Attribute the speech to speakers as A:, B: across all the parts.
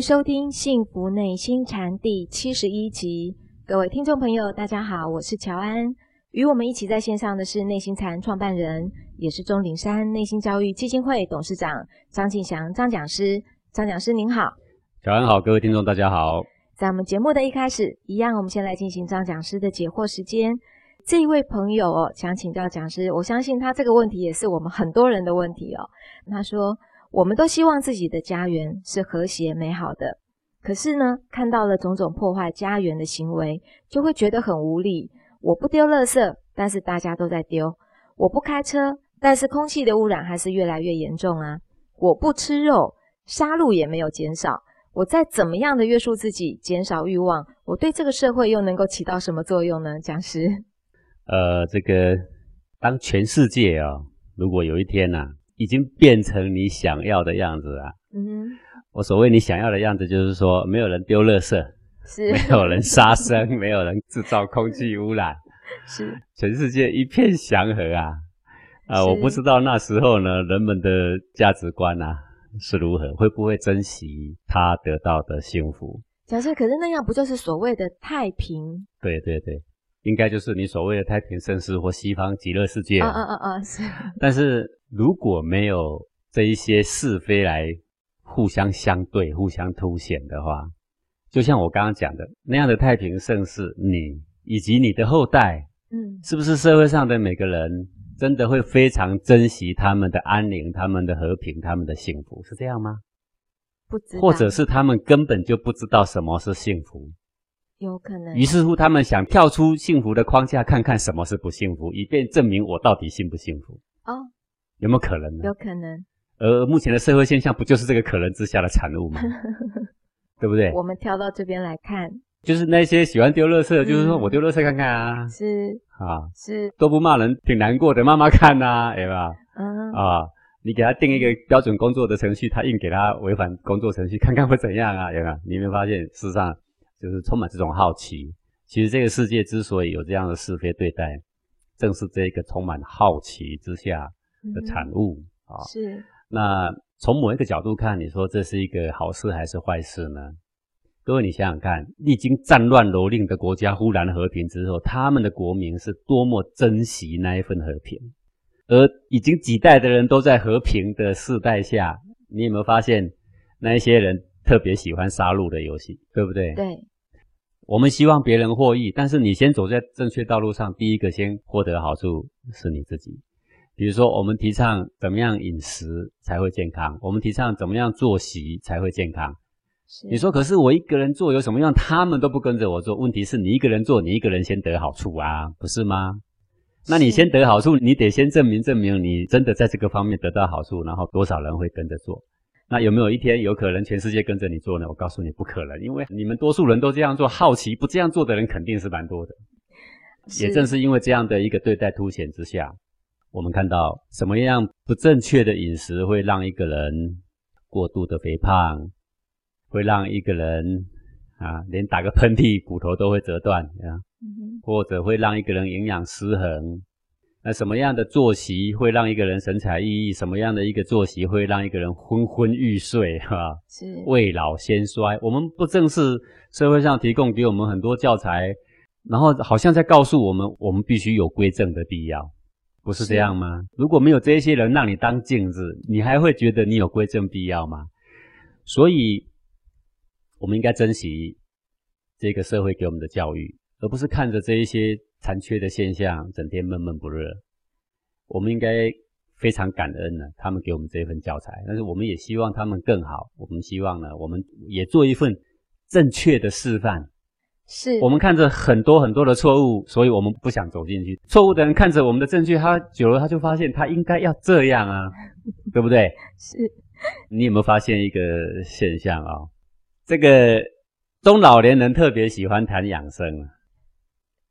A: 收听《幸福内心禅》第七十一集。各位听众朋友，大家好，我是乔安。与我们一起在线上的是内心禅创办人，也是钟灵山内心教育基金会董事长张庆祥张讲师。张讲师您好，
B: 乔安好，各位听众大家好。
A: 在我们节目的一开始，一样，我们先来进行张讲师的解惑时间。这一位朋友哦，想请教讲师，我相信他这个问题也是我们很多人的问题哦。他说，我们都希望自己的家园是和谐美好的，可是呢，看到了种种破坏家园的行为，就会觉得很无力。我不丢垃圾，但是大家都在丢；我不开车，但是空气的污染还是越来越严重啊！我不吃肉，杀戮也没有减少。我再怎么样的约束自己，减少欲望，我对这个社会又能够起到什么作用呢？讲师，
B: 呃，这个当全世界啊、哦，如果有一天呐、啊，已经变成你想要的样子啊，嗯哼，我所谓你想要的样子，就是说没有人丢垃圾。是没有人杀生，没有人制造空气污染，是全世界一片祥和啊！啊，我不知道那时候呢，人们的价值观啊是如何，会不会珍惜他得到的幸福？
A: 假设，可是那样不就是所谓的太平？
B: 对对对，应该就是你所谓的太平盛世或西方极乐世界。啊啊啊啊！是。但是如果没有这一些是非来互相相对、互相凸显的话。就像我刚刚讲的那样的太平盛世，你以及你的后代，嗯，是不是社会上的每个人真的会非常珍惜他们的安宁、他们的和平、他们的幸福？是这样吗？
A: 不知道，
B: 或者是他们根本就不知道什么是幸福？
A: 有可能。
B: 于是乎，他们想跳出幸福的框架，看看什么是不幸福，以便证明我到底幸不幸福？哦，有没有可能呢？
A: 有可能。
B: 而目前的社会现象，不就是这个可能之下的产物吗？对不对？
A: 我们跳到这边来看，
B: 就是那些喜欢丢垃圾就是说我丢垃圾看看啊，
A: 是啊，是
B: 都不骂人，挺难过的，骂骂看呐，对吧？嗯啊，你给他定一个标准工作的程序，他硬给他违反工作程序，看看会怎样啊？有没有？你有没有发现，事实上就是充满这种好奇。其实这个世界之所以有这样的是非对待，正是这个充满好奇之下的产物、嗯、啊。是那。从某一个角度看，你说这是一个好事还是坏事呢？各位，你想想看，历经战乱蹂躏的国家忽然和平之后，他们的国民是多么珍惜那一份和平，而已经几代的人都在和平的世代下，你有没有发现，那一些人特别喜欢杀戮的游戏，对不对？
A: 对。
B: 我们希望别人获益，但是你先走在正确道路上，第一个先获得好处是你自己。比如说，我们提倡怎么样饮食才会健康？我们提倡怎么样作息才会健康？你说，可是我一个人做有什么用？他们都不跟着我做。问题是你一个人做，你一个人先得好处啊，不是吗？那你先得好处，你得先证明证明你真的在这个方面得到好处，然后多少人会跟着做？那有没有一天有可能全世界跟着你做呢？我告诉你，不可能，因为你们多数人都这样做，好奇不这样做的人肯定是蛮多的。也正是因为这样的一个对待凸显之下。我们看到什么样不正确的饮食会让一个人过度的肥胖，会让一个人啊连打个喷嚏骨头都会折断啊，或者会让一个人营养失衡。那什么样的作息会让一个人神采奕奕？什么样的一个作息会让一个人昏昏欲睡？哈，是未老先衰。我们不正是社会上提供给我们很多教材，然后好像在告诉我们，我们必须有归正的必要。不是这样吗？如果没有这些人让你当镜子，你还会觉得你有归正必要吗？所以，我们应该珍惜这个社会给我们的教育，而不是看着这一些残缺的现象，整天闷闷不乐。我们应该非常感恩呢，他们给我们这份教材，但是我们也希望他们更好。我们希望呢，我们也做一份正确的示范。是我们看着很多很多的错误，所以我们不想走进去。错误的人看着我们的正确，他久了他就发现他应该要这样啊，对不对？是。你有没有发现一个现象啊、哦？这个中老年人特别喜欢谈养生。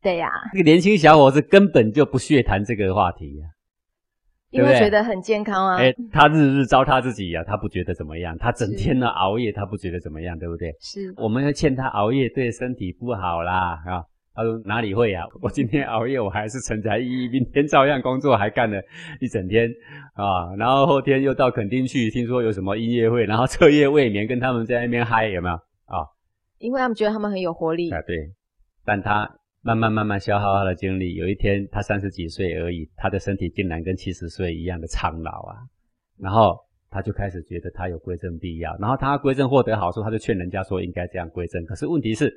A: 对呀、啊。
B: 这个年轻小伙子根本就不屑谈这个话题呀、啊。
A: 因为觉得很健康啊！
B: 哎，他日日糟蹋自己呀、啊，他不觉得怎么样。他整天呢熬夜，他不觉得怎么样，对不对？是。我们要劝他熬夜对身体不好啦，啊他说哪里会啊？我今天熬夜，我还是神采奕奕，明天照样工作，还干了一整天啊。然后后天又到垦丁去，听说有什么音乐会，然后彻夜未眠，跟他们在那边嗨，有没有啊？
A: 因为他们觉得他们很有活力。
B: 啊，对。但他慢慢慢慢消耗他的精力，有一天他三十几岁而已，他的身体竟然跟七十岁一样的苍老啊。然后他就开始觉得他有归正必要，然后他归正获得好处，他就劝人家说应该这样归正。可是问题是。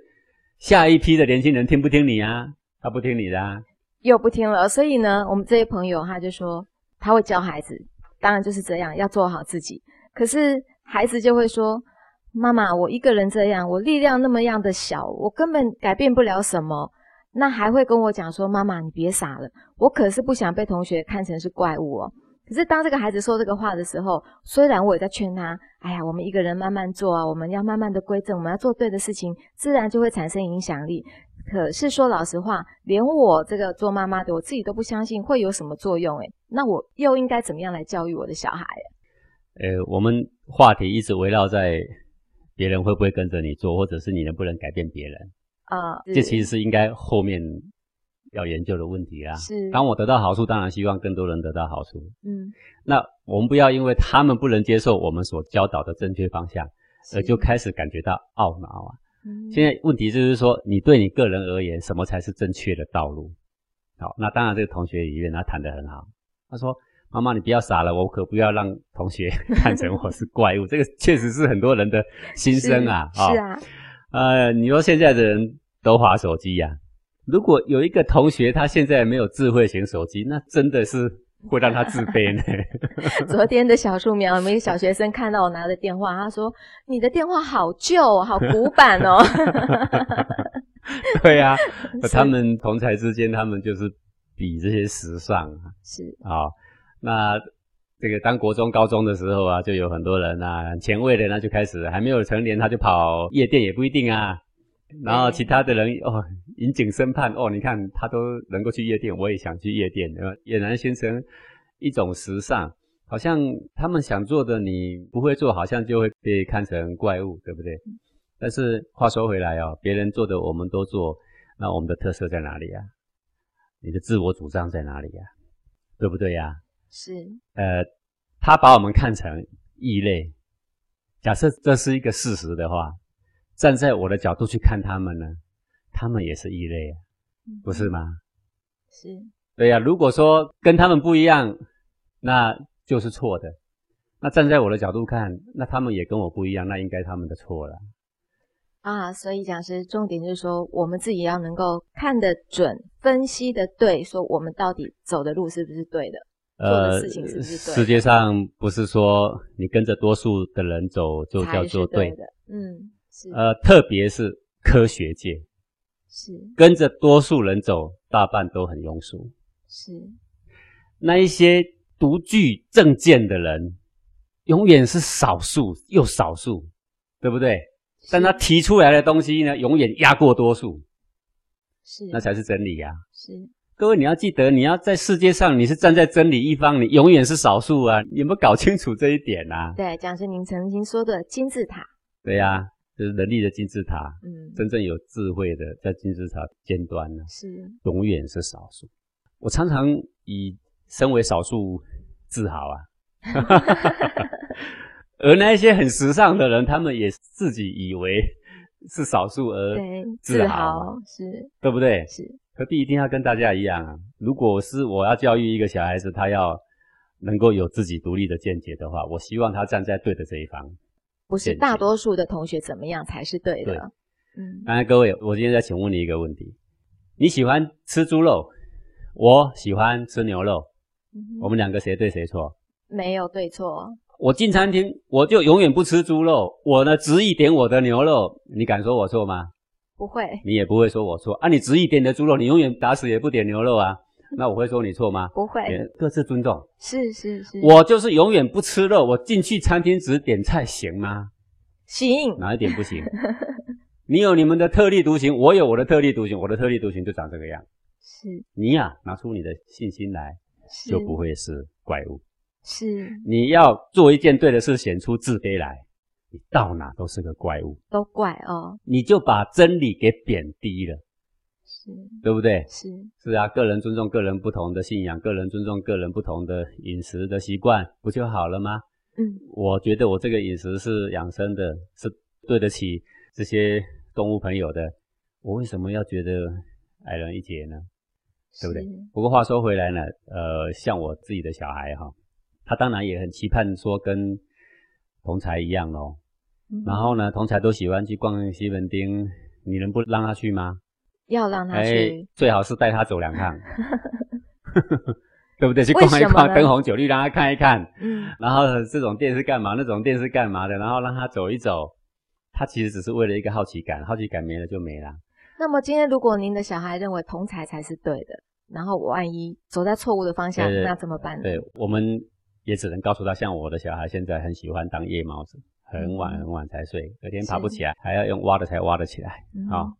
B: 下一批的年轻人听不听你啊？他不听你的，啊，
A: 又不听了。所以呢，我们这些朋友他就说他会教孩子，当然就是这样，要做好自己。可是孩子就会说：“妈妈，我一个人这样，我力量那么样的小，我根本改变不了什么。”那还会跟我讲说：“妈妈，你别傻了，我可是不想被同学看成是怪物哦。”可是当这个孩子说这个话的时候，虽然我也在劝他，哎呀，我们一个人慢慢做啊，我们要慢慢的归正，我们要做对的事情，自然就会产生影响力。可是说老实话，连我这个做妈妈的，我自己都不相信会有什么作用，诶，那我又应该怎么样来教育我的小孩？
B: 呃，我们话题一直围绕在别人会不会跟着你做，或者是你能不能改变别人啊？这其实是应该后面。要研究的问题啊。是，当我得到好处，当然希望更多人得到好处。嗯，那我们不要因为他们不能接受我们所教导的正确方向，而就开始感觉到懊恼啊。嗯，现在问题就是说，你对你个人而言，什么才是正确的道路？好，那当然这个同学里面他谈得很好。他说：“妈妈，你不要傻了，我可不要让同学 看成我是怪物。”这个确实是很多人的心声啊。是，是啊。呃，你说现在的人都滑手机呀？如果有一个同学他现在没有智慧型手机，那真的是会让他自卑呢。
A: 昨天的小树苗，我们一个小学生看到我拿的电话，他说：“你的电话好旧，好古板哦。”
B: 对呀、啊，他们同才之间，他们就是比这些时尚。是啊、哦，那这个当国中、高中的时候啊，就有很多人啊，前卫的，那就开始还没有成年，他就跑夜店，也不一定啊。然后其他的人哦，引颈深盼哦，你看他都能够去夜店，我也想去夜店，俨然形成一种时尚，好像他们想做的你不会做，好像就会被看成怪物，对不对？但是话说回来哦，别人做的我们都做，那我们的特色在哪里呀？你的自我主张在哪里呀？对不对呀？是。呃，他把我们看成异类，假设这是一个事实的话。站在我的角度去看他们呢，他们也是异类啊，不是吗？是，对呀。如果说跟他们不一样，那就是错的。那站在我的角度看，那他们也跟我不一样，那应该他们的错了。
A: 啊，所以讲师重点就是说，我们自己要能够看得准、分析的对，说我们到底走的路是不是对的，做的事情是不是对的。
B: 世界上不是说你跟着多数的人走就叫做对的，
A: 嗯。
B: 呃，特别是科学界，是跟着多数人走，大半都很庸俗。是那一些独具政见的人，永远是少数又少数，对不对？但他提出来的东西呢，永远压过多数。是，那才是真理呀。是，各位你要记得，你要在世界上，你是站在真理一方，你永远是少数啊！你有没有搞清楚这一点啊？
A: 对，讲师您曾经说的金字塔。
B: 对呀。就是能力的金字塔，嗯，真正有智慧的在金字塔尖端呢，是永远是少数。我常常以身为少数自豪啊，而那一些很时尚的人，他们也自己以为是少数而自豪，自豪，是，对不对？是，何必一定要跟大家一样啊？如果是我要教育一个小孩子，他要能够有自己独立的见解的话，我希望他站在对的这一方。
A: 不是大多数的同学怎么样才是对的？对，嗯。
B: 刚才各位，我今天再请问你一个问题：你喜欢吃猪肉，我喜欢吃牛肉，嗯、我们两个谁对谁错？
A: 没有对错。
B: 我进餐厅，我就永远不吃猪肉，我呢执意点我的牛肉，你敢说我错吗？
A: 不会。
B: 你也不会说我错啊？你执意点的猪肉，你永远打死也不点牛肉啊？那我会说你错吗？
A: 不会，
B: 各自尊重。
A: 是是是，
B: 我就是永远不吃肉，我进去餐厅只点菜行吗？
A: 行。
B: 哪一点不行？你有你们的特立独行，我有我的特立独行，我的特立独行就长这个样。是。你呀、啊，拿出你的信心来，就不会是怪物。是。你要做一件对的事，显出自卑来，你到哪都是个怪物。
A: 都怪哦。
B: 你就把真理给贬低了。是，对不对？
A: 是
B: 是啊，个人尊重个人不同的信仰，个人尊重个人不同的饮食的习惯，不就好了吗？
A: 嗯，我
B: 觉得我这个饮食是养生的，是对得起这些动物朋友的，我为什么要觉得矮人一截呢？对不对？不过话说回来呢，呃，像我自己的小孩哈，他当然也很期盼说跟同才一样咯。嗯、然后呢，同才都喜欢去逛西门町，你能不让他去吗？
A: 要让他去，
B: 哎、最好是带他走两趟。对不对？去逛一逛，灯红酒绿，让他看一看。嗯。然后这种店是干嘛？那种店是干嘛的？然后让他走一走，他其实只是为了一个好奇感，好奇感没了就没了。
A: 那么今天如果您的小孩认为同才才是对的，然后万一走在错误的方向，对对对，那怎么办呢？
B: 对，我们也只能告诉他，像我的小孩现在很喜欢当夜猫子，很晚很晚才睡，隔天爬不起来，还要用挖的才挖得起来。啊、嗯哦，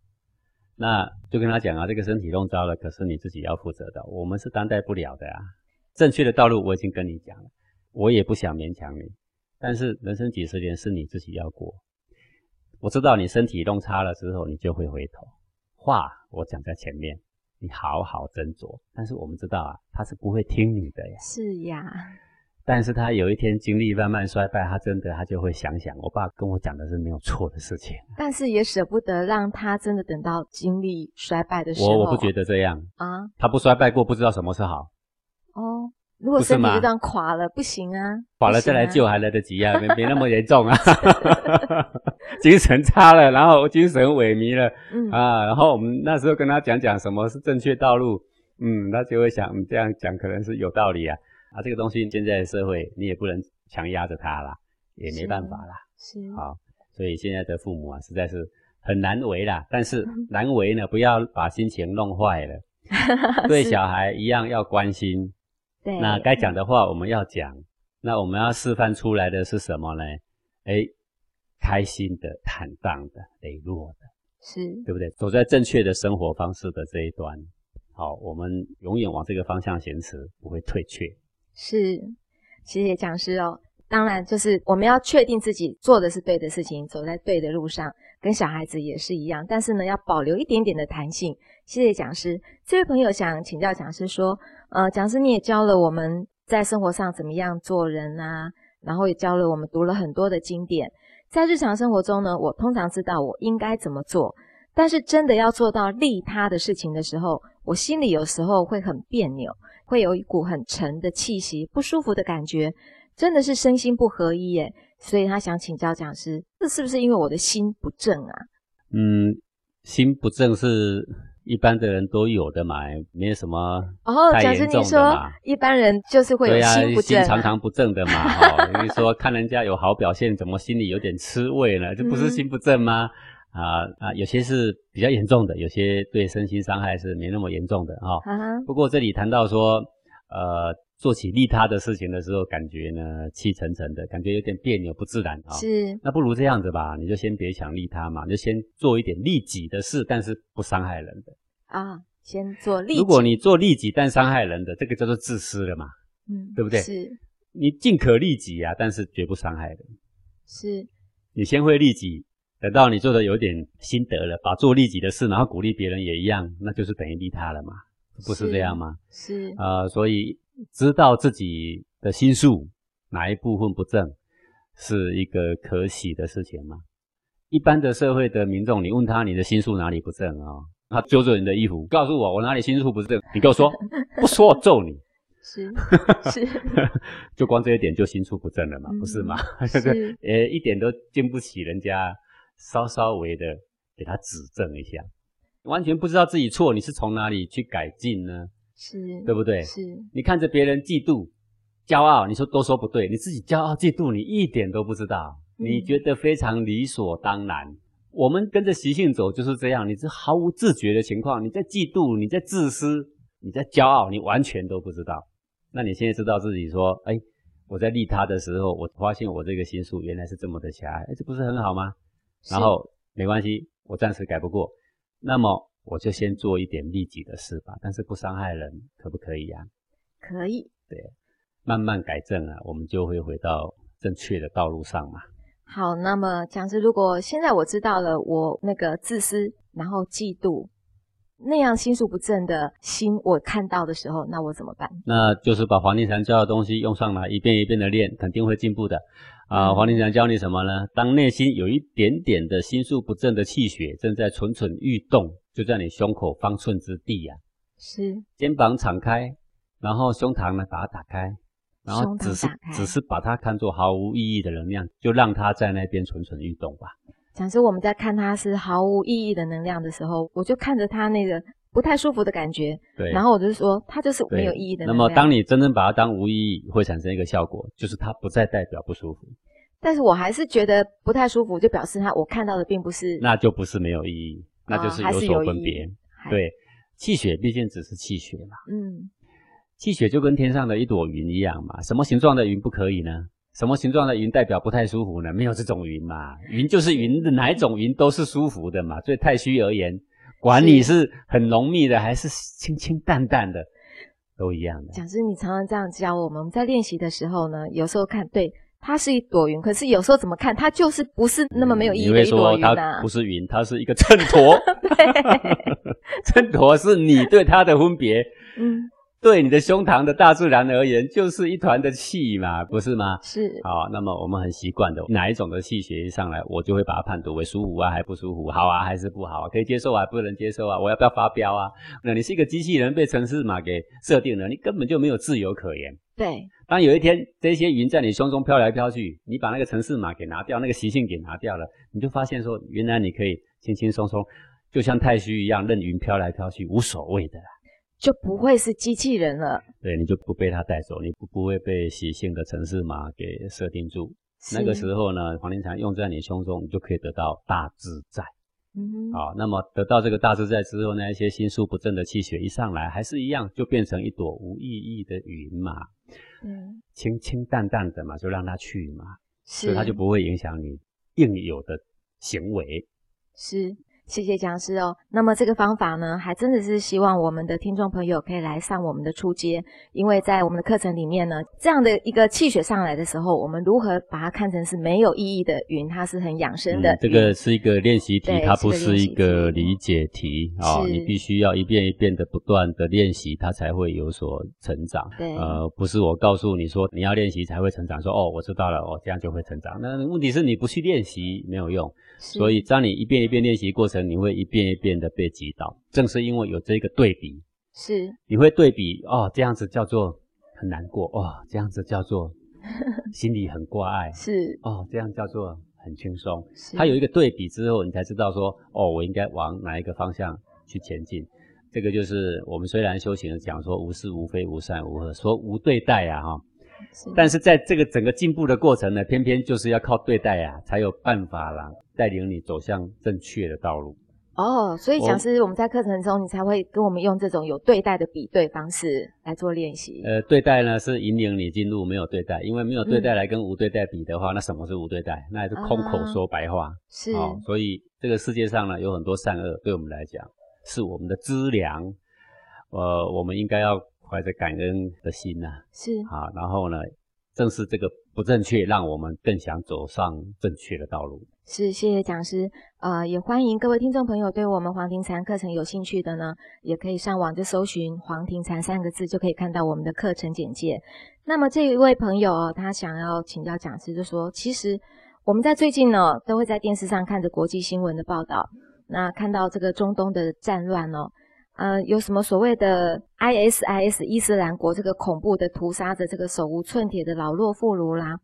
B: 那就跟他讲啊，这个身体弄糟了，可是你自己要负责的，我们是担待不了的啊。正确的道路我已经跟你讲了，我也不想勉强你，但是人生几十年是你自己要过。我知道你身体弄差了之后，你就会回头。话我讲在前面，你好好斟酌。但是我们知道啊，他是不会听你的呀。
A: 是呀。
B: 但是他有一天精力慢慢衰败，他真的他就会想想，我爸跟我讲的是没有错的事情。
A: 但是也舍不得让他真的等到精力衰败的时候。
B: 我我不觉得这样
A: 啊。
B: 他不衰败过，不知道什么是好。
A: 哦，如果身体就这样垮了，不，行啊！
B: 垮了再来救还来得及啊，没没那么严重啊。精神差了，然后精神萎靡了，嗯啊，然后我们那时候跟他讲讲什么是正确道路，嗯，他就会想，嗯，这样讲可能是有道理啊。啊，这个东西现在的社会你也不能强压着他啦，也没办法啦。
A: 是，
B: 好，所以现在的父母啊，实在是很难为啦。但是难为呢，不要把心情弄坏了。对小孩一样要关心。对，那该讲的话我们要讲，那我们要示范出来的是什么呢？哎，开心的、坦荡的、磊落的，
A: 是
B: 对不对？走在正确的生活方式的这一端，好，我们永远往这个方向行驶，不会退却。
A: 是，谢谢讲师哦。当然，就是我们要确定自己做的是对的事情，走在对的路上，跟小孩子也是一样。但是呢，要保留一点点的弹性。谢谢讲师。这位朋友想请教讲师说，呃，讲师你也教了我们在生活上怎么样做人啊，然后也教了我们读了很多的经典。在日常生活中呢，我通常知道我应该怎么做，但是真的要做到利他的事情的时候，我心里有时候会很别扭，会有一股很沉的气息，不舒服的感觉。真的是身心不合一耶，所以他想请教讲师，这是不是因为我的心不正啊？
B: 嗯，心不正是一般的人都有的嘛，没有什么哦。讲师，你说一般人就是会有心不正，啊，心常常不正的嘛。哦，你说看人家有好表现，怎么心里有点吃味呢？这不是心不正吗？嗯、啊啊，有些是比较严重的，有些对身心伤害是没那么严重的哈。哦、不过这里谈到说，呃。做起利他的事情的时候，感觉呢气沉沉的，感觉有点别扭不自然啊。
A: 是，
B: 那不如这样子吧，你就先别想利他嘛，你就先做一点利己的事，但是不伤害人的。
A: 啊，先做利己。
B: 如果你做利己但伤害人的，这个叫做自私了嘛。嗯，对不对？
A: 是。
B: 你尽可利己啊，但是绝不伤害人。
A: 是。你
B: 先会利己，等到你做的有点心得了，把做利己的事，然后鼓励别人也一样，那就是等于利他了嘛，不是这样吗？
A: 是。
B: 啊、呃，所以。知道自己的心术哪一部分不正，是一个可喜的事情吗？一般的社会的民众，你问他你的心术哪里不正啊、哦？他揪着你的衣服，告诉我我哪里心术不正？你跟我说，不说我揍你。
A: 是是，
B: 就光这一点就心术不正了嘛？嗯、不是吗？是，呃，一点都经不起人家稍稍微的给他指正一下，完全不知道自己错，你是从哪里去改进呢？
A: 是
B: 对不对？
A: 是
B: 你看着别人嫉妒、骄傲，你说都说不对，你自己骄傲嫉妒，你一点都不知道，嗯、你觉得非常理所当然。我们跟着习性走就是这样，你是毫无自觉的情况，你在嫉妒，你在自私，你在骄傲，你完全都不知道。那你现在知道自己说，哎，我在利他的时候，我发现我这个心术原来是这么的狭隘，哎，这不是很好吗？然后没关系，我暂时改不过，那么。我就先做一点利己的事吧，但是不伤害人，可不可以呀？
A: 可以。
B: 对，慢慢改正啊，我们就会回到正确的道路上嘛。
A: 好，那么讲师，如果现在我知道了我那个自私，然后嫉妒，那样心术不正的心，我看到的时候，那我怎么办？
B: 那就是把黄庭禅教的东西用上来，一遍一遍的练，肯定会进步的。啊，黄庭禅教你什么呢？当内心有一点点的心术不正的气血正在蠢蠢欲动，就在你胸口方寸之地呀、啊。
A: 是。肩
B: 膀敞开，然后胸膛呢把它打开，然后只是只是把它看作毫无意义的能量，就让它在那边蠢蠢欲动吧。
A: 讲师，我们在看它是毫无意义的能量的时候，我就看着它那个不太舒服的感觉。
B: 对。
A: 然后我就说，它就是没有意义的能量。
B: 那么，当你真正把它当无意义，会产生一个效果，就是它不再代表不舒服。
A: 但是我还是觉得不太舒服，就表示它我看到的并不是。
B: 那就不是没有意义，那就是有所分别。哦、对，气血毕竟只是气血嘛。嗯。气血就跟天上的一朵云一样嘛，什么形状的云不可以呢？什么形状的云代表不太舒服呢？没有这种云嘛，云就是云的，哪一种云都是舒服的嘛。所以太虚而言，管你是很浓密的还是清清淡淡的，都一样的。
A: 讲师，你常常这样教我们，我们在练习的时候呢，有时候看对，它是一朵云，可是有时候怎么看，它就是不是那么没有意义的一朵云啊。
B: 嗯、它不是云，它是一个秤砣。秤砣是你对它的分别。嗯。对你的胸膛的大自然而言，就是一团的气嘛，不是吗？
A: 是。
B: 好，那么我们很习惯的，哪一种的气血一上来，我就会把它判读为舒服啊，还不舒服，好啊，还是不好啊，可以接受啊，不能接受啊，我要不要发飙啊？那你是一个机器人，被城市码给设定了，你根本就没有自由可言。
A: 对。
B: 当有一天这些云在你胸中飘来飘去，你把那个城市码给拿掉，那个习性给拿掉了，你就发现说，原来你可以轻轻松松，就像太虚一样，任云飘来飘去，无所谓的啦。
A: 就不会是机器人了，
B: 对，你就不被它带走，你不不会被习性的城市码给设定住。那个时候呢，黄庭禅用在你胸中，你就可以得到大自在。嗯，好，那么得到这个大自在之后，那一些心术不正的气血一上来，还是一样，就变成一朵无意义的云嘛。嗯，清清淡淡的嘛，就让它去嘛，是，所以它就不会影响你应有的行为。
A: 是。谢谢讲师哦。那么这个方法呢，还真的是希望我们的听众朋友可以来上我们的初阶，因为在我们的课程里面呢，这样的一个气血上来的时候，我们如何把它看成是没有意义的云，它是很养生的。
B: 嗯，这个是一个练习题，它不是一个理解题啊，哦，你必须要一遍一遍的不断的练习，它才会有所成长。
A: 对，
B: 呃，不是我告诉你说你要练习才会成长，说哦，我知道了，哦，这样就会成长。那问题是你不去练习没有用。所以，当你一遍一遍练习过程，你会一遍一遍的被击倒。正是因为有这个对比，
A: 是你
B: 会对比哦，这样子叫做很难过哦，这样子叫做 心里很挂碍，
A: 是
B: 哦，这样叫做很轻松。它有一个对比之后，你才知道说哦，我应该往哪一个方向去前进。这个就是我们虽然修行讲说无是无非无善无恶，说无对待啊哈。但是在这个整个进步的过程呢，偏偏就是要靠对待啊，才有办法啦，带领你走向正确的道路。
A: 哦，所以讲师，我们在课程中，你才会跟我们用这种有对待的比对方式来做练习。
B: 呃，对待呢是引领你进入，没有对待，因为没有对待来跟无对待比的话，嗯、那什么是无对待？那也是空口说白话。啊、
A: 是、
B: 哦。所以这个世界上呢，有很多善恶，对我们来讲是我们的资粮。呃，我们应该要。怀着感恩的心呐、啊，
A: 是
B: 啊，然后呢，正是这个不正确，让我们更想走上正确的道路。
A: 是，谢谢讲师。呃，也欢迎各位听众朋友，对我们黄庭禅课程有兴趣的呢，也可以上网就搜寻“黄庭禅”三个字，就可以看到我们的课程简介。那么这一位朋友哦，他想要请教讲师，就说，其实我们在最近呢，都会在电视上看着国际新闻的报道，那看到这个中东的战乱哦。呃，有什么所谓的 ISIS 伊斯兰国这个恐怖的屠杀着这个手无寸铁的老弱妇孺啦？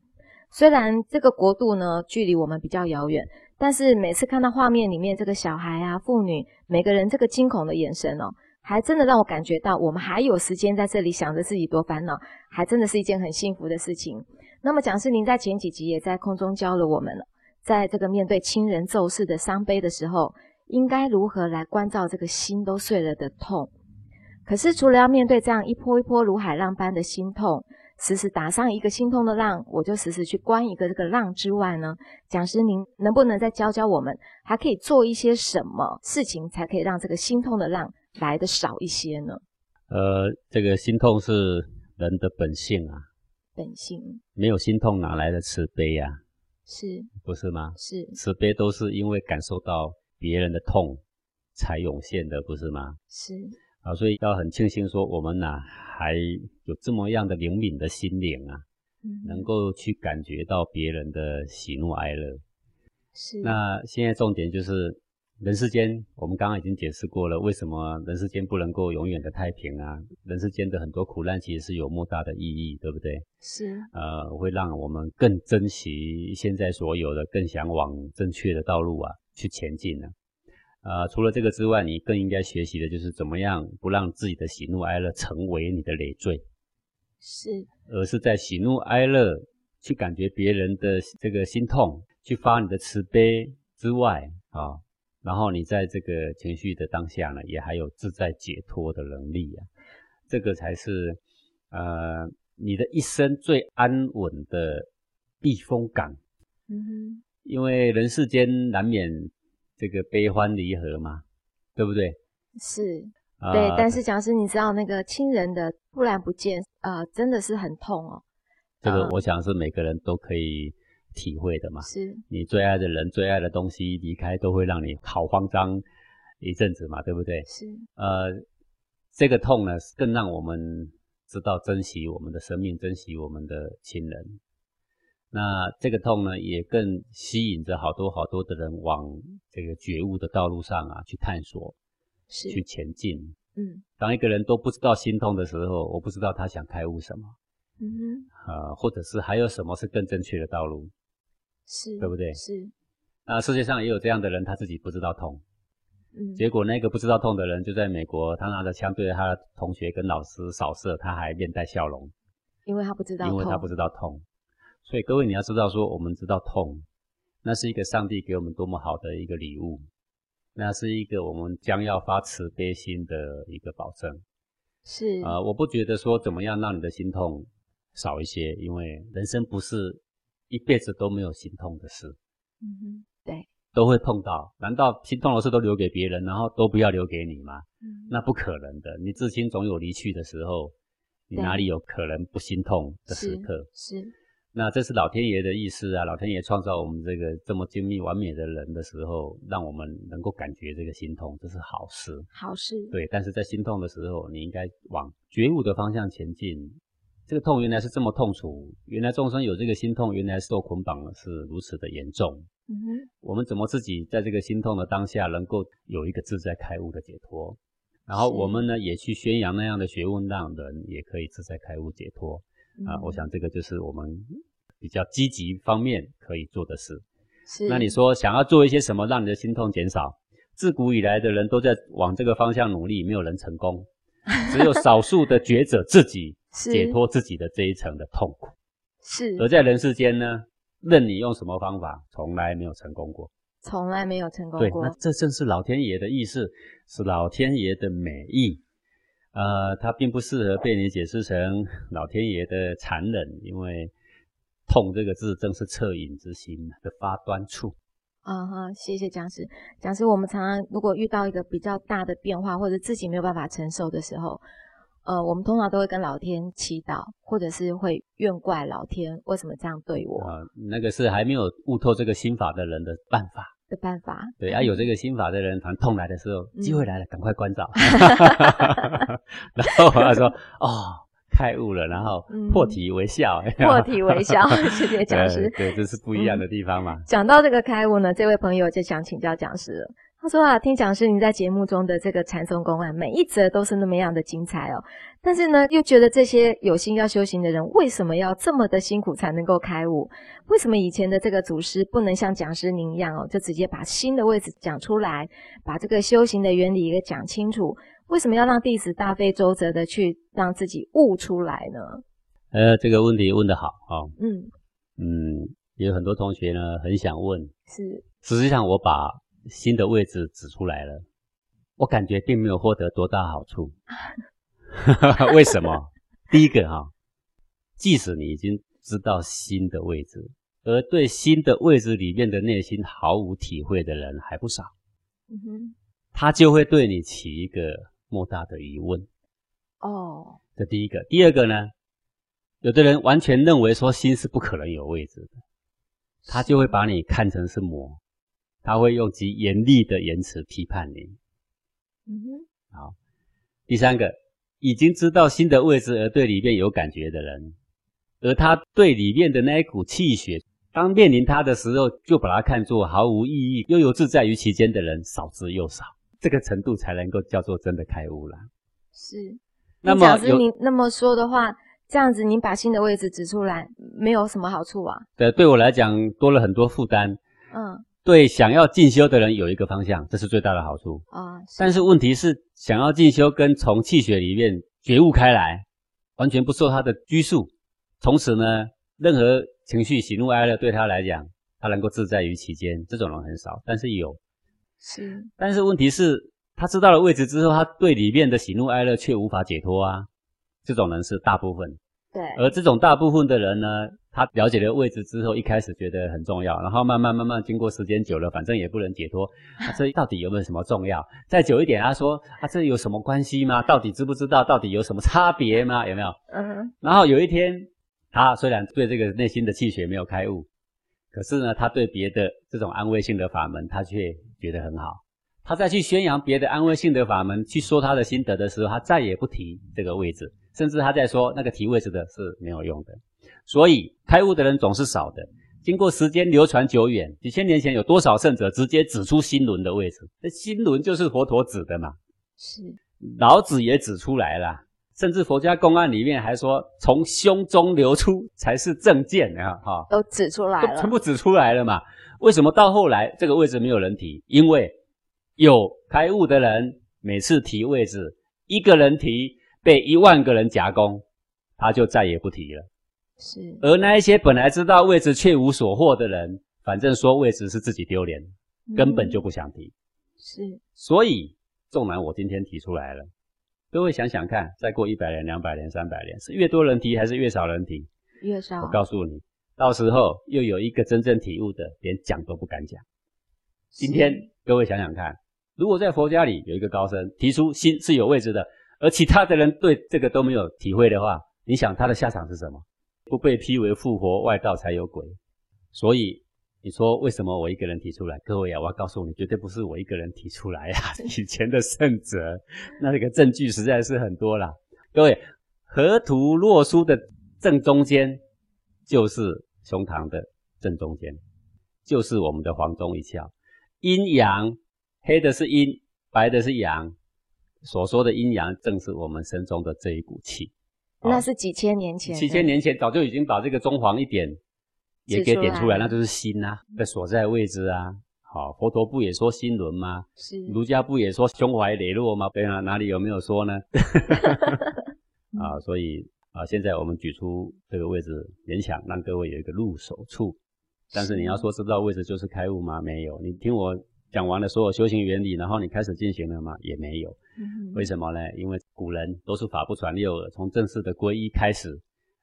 A: 虽然这个国度呢距离我们比较遥远，但是每次看到画面里面这个小孩啊、妇女，每个人这个惊恐的眼神哦，还真的让我感觉到我们还有时间在这里想着自己多烦恼，还真的是一件很幸福的事情。那么讲师您在前几集也在空中教了我们了，在这个面对亲人骤逝的伤悲的时候。应该如何来关照这个心都碎了的痛？可是除了要面对这样一波一波如海浪般的心痛，时时打上一个心痛的浪，我就时时去关一个这个浪之外呢？讲师您能不能再教教我们，还可以做一些什么事情，才可以让这个心痛的浪来的少一些呢？
B: 呃，这个心痛是人的本性啊，
A: 本性
B: 没有心痛哪来的慈悲呀？
A: 是，
B: 不是吗？
A: 是，
B: 慈悲都是因为感受到。别人的痛，才涌现的，不是吗？
A: 是
B: 啊，所以要很庆幸说我们呐、啊、还有这么样的灵敏的心灵啊，嗯、能够去感觉到别人的喜怒哀乐。
A: 是。
B: 那现在重点就是。人世间，我们刚刚已经解释过了，为什么人世间不能够永远的太平啊？人世间的很多苦难其实是有莫大的意义，对不对？
A: 是。
B: 呃，会让我们更珍惜现在所有的，更想往正确的道路啊去前进呢、啊。呃，除了这个之外，你更应该学习的就是怎么样不让自己的喜怒哀乐成为你的累赘，
A: 是，而
B: 是在喜怒哀乐去感觉别人的这个心痛，去发你的慈悲之外啊。然后你在这个情绪的当下呢，也还有自在解脱的能力啊，这个才是呃你的一生最安稳的避风港。嗯哼，因为人世间难免这个悲欢离合嘛，对不对？
A: 是，呃、对。但是讲师，你知道那个亲人的突然不见，呃，真的是很痛哦。
B: 这个我想是每个人都可以。体会的嘛，
A: 是
B: 你最爱的人、最爱的东西离开，都会让你好慌张一阵子嘛，对不对？
A: 是。
B: 呃，这个痛呢，更让我们知道珍惜我们的生命，珍惜我们的亲人。那这个痛呢，也更吸引着好多好多的人往这个觉悟的道路上啊去探索，
A: 是
B: 去前进。
A: 嗯，
B: 当一个人都不知道心痛的时候，我不知道他想开悟什么。
A: 嗯哼，
B: 呃，或者是还有什么是更正确的道路？
A: 是，
B: 对不对？
A: 是。
B: 那世界上也有这样的人，他自己不知道痛。
A: 嗯。
B: 结果那个不知道痛的人就在美国，他拿着枪对着他的同学跟老师扫射，他还面带笑容。
A: 因为他不知道痛。
B: 因为他不知道痛。所以各位你要知道说，我们知道痛，那是一个上帝给我们多么好的一个礼物，那是一个我们将要发慈悲心的一个保证。
A: 是。
B: 呃，我不觉得说怎么样让你的心痛少一些，因为人生不是。一辈子都没有心痛的事，
A: 嗯哼，对，
B: 都会碰到。难道心痛的事都留给别人，然后都不要留给你吗？嗯，那不可能的。你至亲总有离去的时候，你哪里有可能不心痛的时刻？
A: 是。是。
B: 那这是老天爷的意思啊！老天爷创造我们这个这么精密完美的人的时候，让我们能够感觉这个心痛，这是好事。
A: 好事。
B: 对，但是在心痛的时候，你应该往觉悟的方向前进。这个痛原来是这么痛楚，原来众生有这个心痛，原来受捆绑是如此的严重。
A: 嗯哼，
B: 我们怎么自己在这个心痛的当下，能够有一个自在开悟的解脱？然后我们呢，也去宣扬那样的学问，让人也可以自在开悟解脱。啊、嗯，我想这个就是我们比较积极方面可以做的事。
A: 是。
B: 那你说想要做一些什么，让你的心痛减少？自古以来的人都在往这个方向努力，没有人成功，只有少数的觉者自己。解脱自己的这一层的痛苦，
A: 是。
B: 而在人世间呢，任你用什么方法，从来没有成功过，
A: 从来没有成功过。
B: 对，那这正是老天爷的意思，是老天爷的美意。呃，它并不适合被你解释成老天爷的残忍，因为“痛”这个字正是恻隐之心的发端处。
A: 啊哈，谢谢讲师。讲师，我们常常如果遇到一个比较大的变化，或者自己没有办法承受的时候。呃，我们通常都会跟老天祈祷，或者是会怨怪老天为什么这样对我。
B: 啊、呃，那个是还没有悟透这个心法的人的办法。
A: 的办法。
B: 对，啊，有这个心法的人，反正痛来的时候，机会来了，赶快关照。然后他说：“哦，开悟了，然后破涕为笑。嗯”
A: 破涕为笑，谢谢讲师。
B: 对，这是不一样的地方嘛。
A: 讲、嗯、到这个开悟呢，这位朋友就想请教讲师了。他说啊，听讲师您在节目中的这个禅宗公案，每一则都是那么样的精彩哦。但是呢，又觉得这些有心要修行的人，为什么要这么的辛苦才能够开悟？为什么以前的这个祖师不能像讲师您一样哦，就直接把心的位置讲出来，把这个修行的原理给讲清楚？为什么要让弟子大费周折的去让自己悟出来呢？
B: 呃，这个问题问得好啊。哦、
A: 嗯
B: 嗯，有很多同学呢很想问，
A: 是，
B: 实际上我把。心的位置指出来了，我感觉并没有获得多大好处。为什么？第一个哈，即使你已经知道心的位置，而对心的位置里面的内心毫无体会的人还不少。
A: 嗯哼，
B: 他就会对你起一个莫大的疑问。
A: 哦，
B: 这第一个。第二个呢，有的人完全认为说心是不可能有位置的，他就会把你看成是魔。他会用极严厉的言辞批判你，
A: 嗯哼。
B: 好，第三个，已经知道心的位置而对里面有感觉的人，而他对里面的那一股气血，当面临他的时候，就把它看作毫无意义，悠游自在于其间的人少之又少。这个程度才能够叫做真的开悟了。
A: 是。那么，假设你那么说的话。这样子，您把新的位置指出来，没有什么好处啊？
B: 对，对我来讲多了很多负担。嗯，对，想要进修的人有一个方向，这是最大的好处啊。但是问题是，想要进修跟从气血里面觉悟开来，完全不受他的拘束，从此呢，任何情绪喜怒哀乐对他来讲，他能够自在于其间，这种人很少。但是有，
A: 是。
B: 但是问题是，他知道了位置之后，他对里面的喜怒哀乐却无法解脱啊。这种人是大部分，
A: 对。
B: 而这种大部分的人呢，他了解了位置之后，一开始觉得很重要，然后慢慢慢慢经过时间久了，反正也不能解脱。啊，这到底有没有什么重要？再久一点，他说啊，这有什么关系吗？到底知不知道？到底有什么差别吗？有没有？嗯。然后有一天，他虽然对这个内心的气血没有开悟，可是呢，他对别的这种安慰性的法门，他却觉得很好。他再去宣扬别的安慰性的法门，去说他的心得的时候，他再也不提这个位置。甚至他在说那个提位置的是没有用的，所以开悟的人总是少的。经过时间流传久远，几千年前有多少圣者直接指出心轮的位置？那心轮就是佛陀指的嘛。
A: 是，
B: 老子也指出来了，甚至佛家公案里面还说，从胸中流出才是正见啊！哈，
A: 都指出来了，
B: 全部指出来了嘛。为什么到后来这个位置没有人提？因为有开悟的人每次提位置，一个人提。被一万个人夹攻，他就再也不提了。
A: 是，
B: 而那一些本来知道位置却无所获的人，反正说位置是自己丢脸，嗯，根本就不想提。
A: 是，
B: 所以纵然我今天提出来了，各位想想看，再过一百年、两百年、三百年，是越多人提还是越少人提？
A: 越少。
B: 我告诉你，到时候又有一个真正体悟的，连讲都不敢讲。今天各位想想看，如果在佛家里有一个高僧提出心是有位置的。而其他的人对这个都没有体会的话，你想他的下场是什么？不被批为复活外道才有鬼。所以你说为什么我一个人提出来？各位啊，我要告诉你，绝对不是我一个人提出来呀、啊。以前的圣者，那这个证据实在是很多啦。各位，河图洛书的正中间就是胸膛的正中间，就是我们的黄中一窍。阴阳，黑的是阴，白的是阳。所说的阴阳，正是我们身中的这一股气。
A: 那是几千年前，
B: 几千年前早就已经把这个中黄一点也给点出来，那就是心啊的所在位置啊。好，佛陀不也说心轮吗？
A: 是。
B: 儒家不也说胸怀磊落吗？对啊，哪里有没有说呢？啊，所以啊，现在我们举出这个位置，勉强让各位有一个入手处。但是你要说知道位置就是开悟吗？没有。你听我讲完了所有修行原理，然后你开始进行了吗？也没有。嗯、为什么呢？因为古人都是法不传六耳，从正式的皈依开始，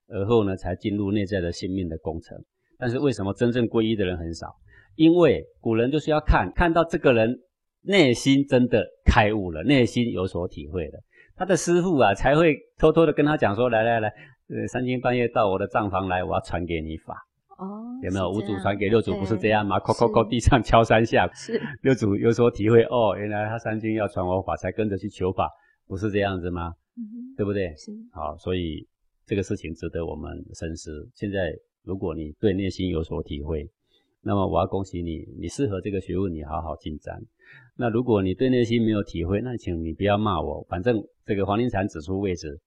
B: 而后呢才进入内在的性命的工程。但是为什么真正皈依的人很少？因为古人就是要看看到这个人内心真的开悟了，内心有所体会了，他的师傅啊才会偷偷的跟他讲说：来来来，呃，三更半夜到我的帐房来，我要传给你法。
A: 哦，
B: 有没有五祖传给六祖不是这样吗？叩叩叩，地上敲三下，
A: 是
B: 六祖有所体会哦，原来他三更要传我法，才跟着去求法，不是这样子吗？嗯，对不对？
A: 是，
B: 好，所以这个事情值得我们深思。现在如果你对内心有所体会，那么我要恭喜你，你适合这个学问，你好好进展。那如果你对内心没有体会，那请你不要骂我，反正这个黄庭禅指出位置，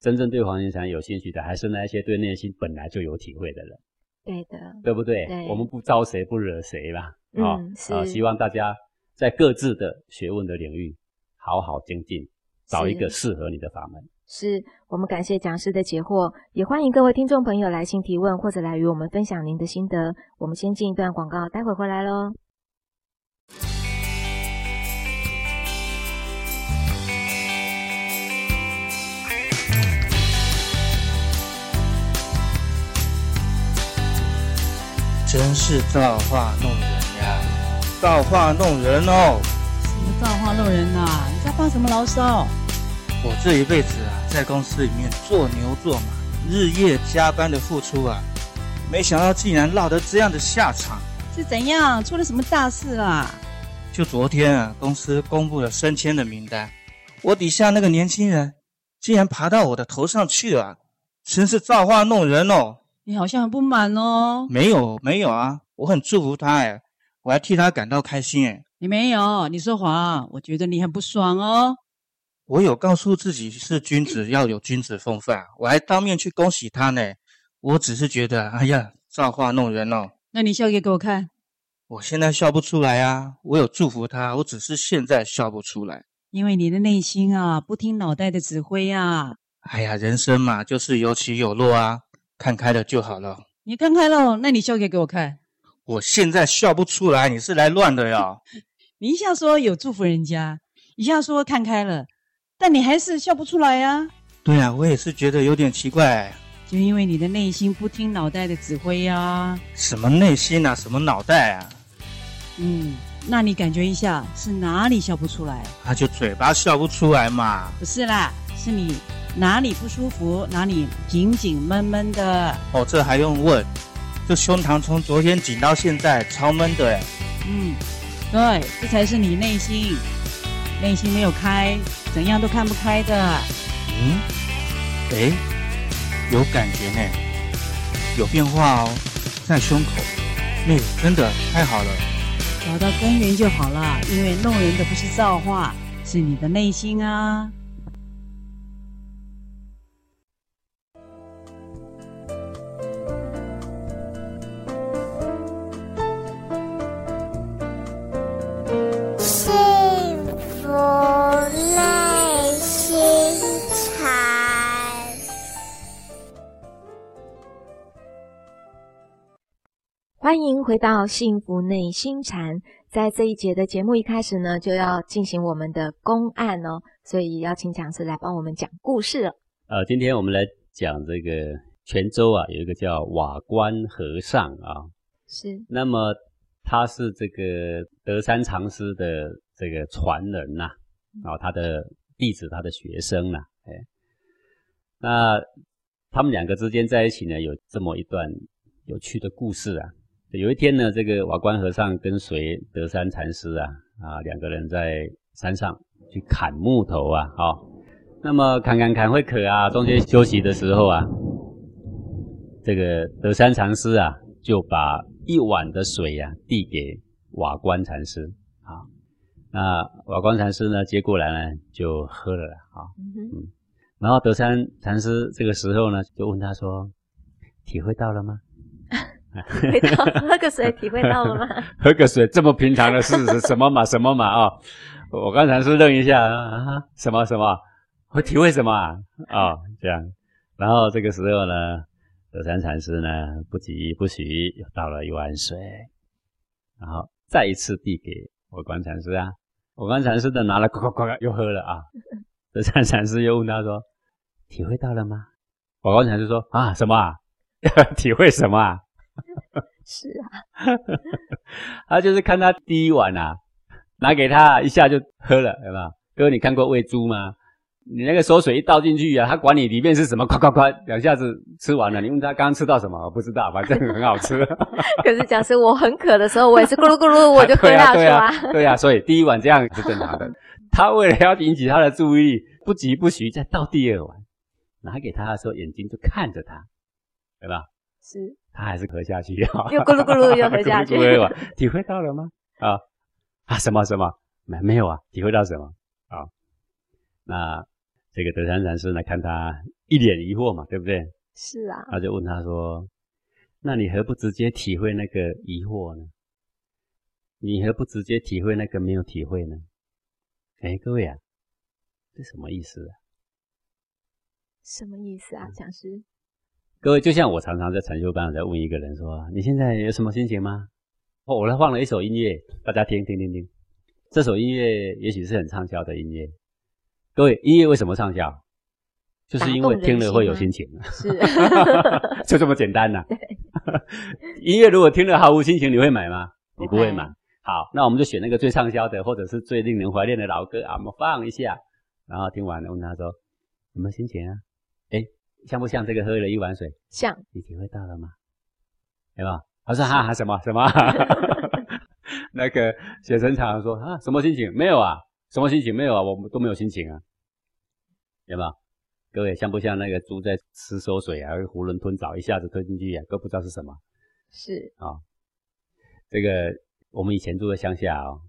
B: 真正对黄庭禅有兴趣的，还是那些对内心本来就有体会的人。
A: 对的，
B: 对不对？对，我们不招谁不惹谁啦。
A: 嗯，
B: 啊、哦，希望大家在各自的学问的领域好好精进，找一个适合你的法门。
A: 是，我们感谢讲师的解惑，也欢迎各位听众朋友来信提问，或者来与我们分享您的心得。我们先进一段广告，待会回来喽。
C: 真是造化弄人呀！造化弄人哦！
D: 什么造化弄人啊？你在发什么牢骚？
C: 我这一辈子啊，在公司里面做牛做马，日夜加班的付出啊，没想到竟然落得这样的下场。
D: 是怎样？出了什么大事啊？
C: 就昨天啊，公司公布了升迁的名单，我底下那个年轻人竟然爬到我的头上去了，真是造化弄人哦！
D: 你好像很不满哦。
C: 没有没有啊，我很祝福他哎，我还替他感到开心哎。
D: 你没有，你说谎，我觉得你很不爽哦。
C: 我有告诉自己是君子要有君子风范，我还当面去恭喜他呢。我只是觉得，哎呀，造化弄人哦。
D: 那你笑给给我看。
C: 我现在笑不出来啊，我有祝福他，我只是现在笑不出来，
D: 因为你的内心啊，不听脑袋的指挥啊。
C: 哎呀，人生嘛，就是有起有落啊，看开了就好了。
D: 你看开了，那你笑给给我看。
C: 我现在笑不出来，你是来乱的呀？
D: 你一下说有祝福人家，一下说看开了，但你还是笑不出来呀？
C: 对啊，我也是觉得有点奇怪。
D: 就因为你的内心不听脑袋的指挥呀。
C: 什么内心啊？什么脑袋啊？
D: 嗯，那你感觉一下是哪里笑不出来？
C: 啊就嘴巴笑不出来嘛。
D: 不是啦，是你哪里不舒服，哪里紧紧闷闷的。
C: 哦，这还用问？这胸膛从昨天紧到现在超闷的哎。
D: 嗯，对，这才是你内心，内心没有开，怎样都看不开的。
C: 嗯，诶，有感觉呢，有变化哦，在胸口。那真的太好了。
D: 找到根源就好了，因为弄人的不是造化，是你的内心啊。
A: 回到幸福内心禅。在这一节的节目一开始呢，就要进行我们的公案哦，所以邀请讲师来帮我们讲故事了。
B: 呃，今天我们来讲这个泉州啊，有一个叫瓦官和尚啊，
A: 是。那
B: 么他是这个德山禅师的这个传人呐、啊，然后他的弟子，他的学生呐、啊，哎，那他们两个之间在一起呢，有这么一段有趣的故事啊。有一天呢，这个瓦官和尚跟随德山禅师啊啊两个人在山上去砍木头啊，好、哦，那么砍砍砍会渴啊，中间休息的时候啊，这个德山禅师啊就把一碗的水呀、啊、递给瓦官禅师，啊，那瓦官禅师呢接过来呢就喝了，啊，嗯，然后德山禅师这个时候呢就问他说：“体会到了
A: 吗？” 喝个水，体会到了吗？
B: 喝个水这么平常的事是什么嘛？什么嘛？啊、我刚才是愣一下啊，什么什么？会体会什么啊？啊、这样。然后这个时候呢，德山禅师呢不急不徐又倒了一碗水，然后再一次递给我观禅师啊。我观禅师的拿了，呱呱呱又喝了啊。德山禅师又问他说：“体会到了吗？”我观禅师说：“啊，什么啊？体会什么啊？”
A: 是啊，
B: 他就是看他第一碗啊，拿给他一下就喝了，有没有？哥，你看过喂猪吗？你那个馊水一倒进去啊，他管你里面是什么，咵咵咵，两下子吃完了。你问他刚刚吃到什么？我不知道，反正很好吃。
A: 可是讲实，我很渴的时候，我也是咕噜咕噜，我就喝下去了。对啊，
B: 对啊，对啊，所以第一碗这样是正常的。他为了要引起他的注意力，不急不徐再倒第二碗，拿给他的时候，眼睛就看着他，对吧？
A: 是。
B: 他还是喝下去啊，
A: 又咕噜咕噜又 喝下去，
B: 体会到了吗？啊啊什么什么没没有啊？体会到什么啊？那这个德山禅师呢，看他一脸疑惑嘛，对不对？
A: 是啊，
B: 他就问他说：“那你何不直接体会那个疑惑呢？你何不直接体会那个没有体会呢？”哎，各位啊，这什么意思啊？
A: 什么意思啊，讲师？
B: 各位，就像我常常在禅修班在问一个人说：“你现在有什么心情吗？”哦，我来放了一首音乐，大家听听听听。这首音乐也许是很畅销的音乐。各位，音乐为什么畅销？就是因为听了会有心情。
A: 是，
B: 就这么简单呐、啊。音乐如果听了毫无心情，你会买吗？你不会买。好，那我们就选那个最畅销的，或者是最令人怀念的老歌啊，我们放一下，然后听完了问他说：“什么心情啊？”诶像不像这个喝了一碗水？
A: 像，
B: 你体会到了吗？有没有？他说哈哈什么什么？那个学生常常说啊，什么心情？没有啊，什么心情？没有啊，我们都没有心情啊，有没有？各位像不像那个猪在吃馊水啊？囫囵吞枣，一下子吞进去啊，都不知道是什么。
A: 是
B: 啊、哦，这个我们以前住在乡下哦，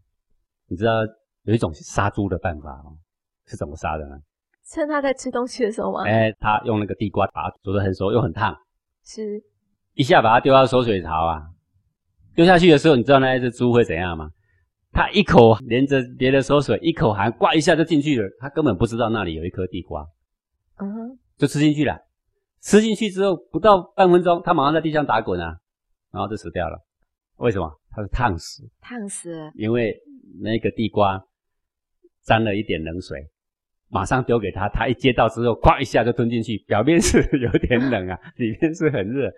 B: 你知道有一种杀猪的办法哦，是怎么杀的呢？
A: 趁他在吃东西的时候吗？
B: 哎，他用那个地瓜把它煮得很熟，又很烫，
A: 是，
B: 一下把它丢到收水槽啊，丢下去的时候，你知道那一只猪会怎样吗？它一口连着别的收水，一口含，呱一下就进去了，它根本不知道那里有一颗地瓜。
A: 嗯哼，
B: 就吃进去了。吃进去之后，不到半分钟，它马上在地上打滚啊，然后就死掉了。为什么？它是烫死。
A: 烫死。
B: 因为那个地瓜沾了一点冷水，马上丢给他，他一接到之后，咵一下就吞进去。表面是有点冷啊，里面是很热。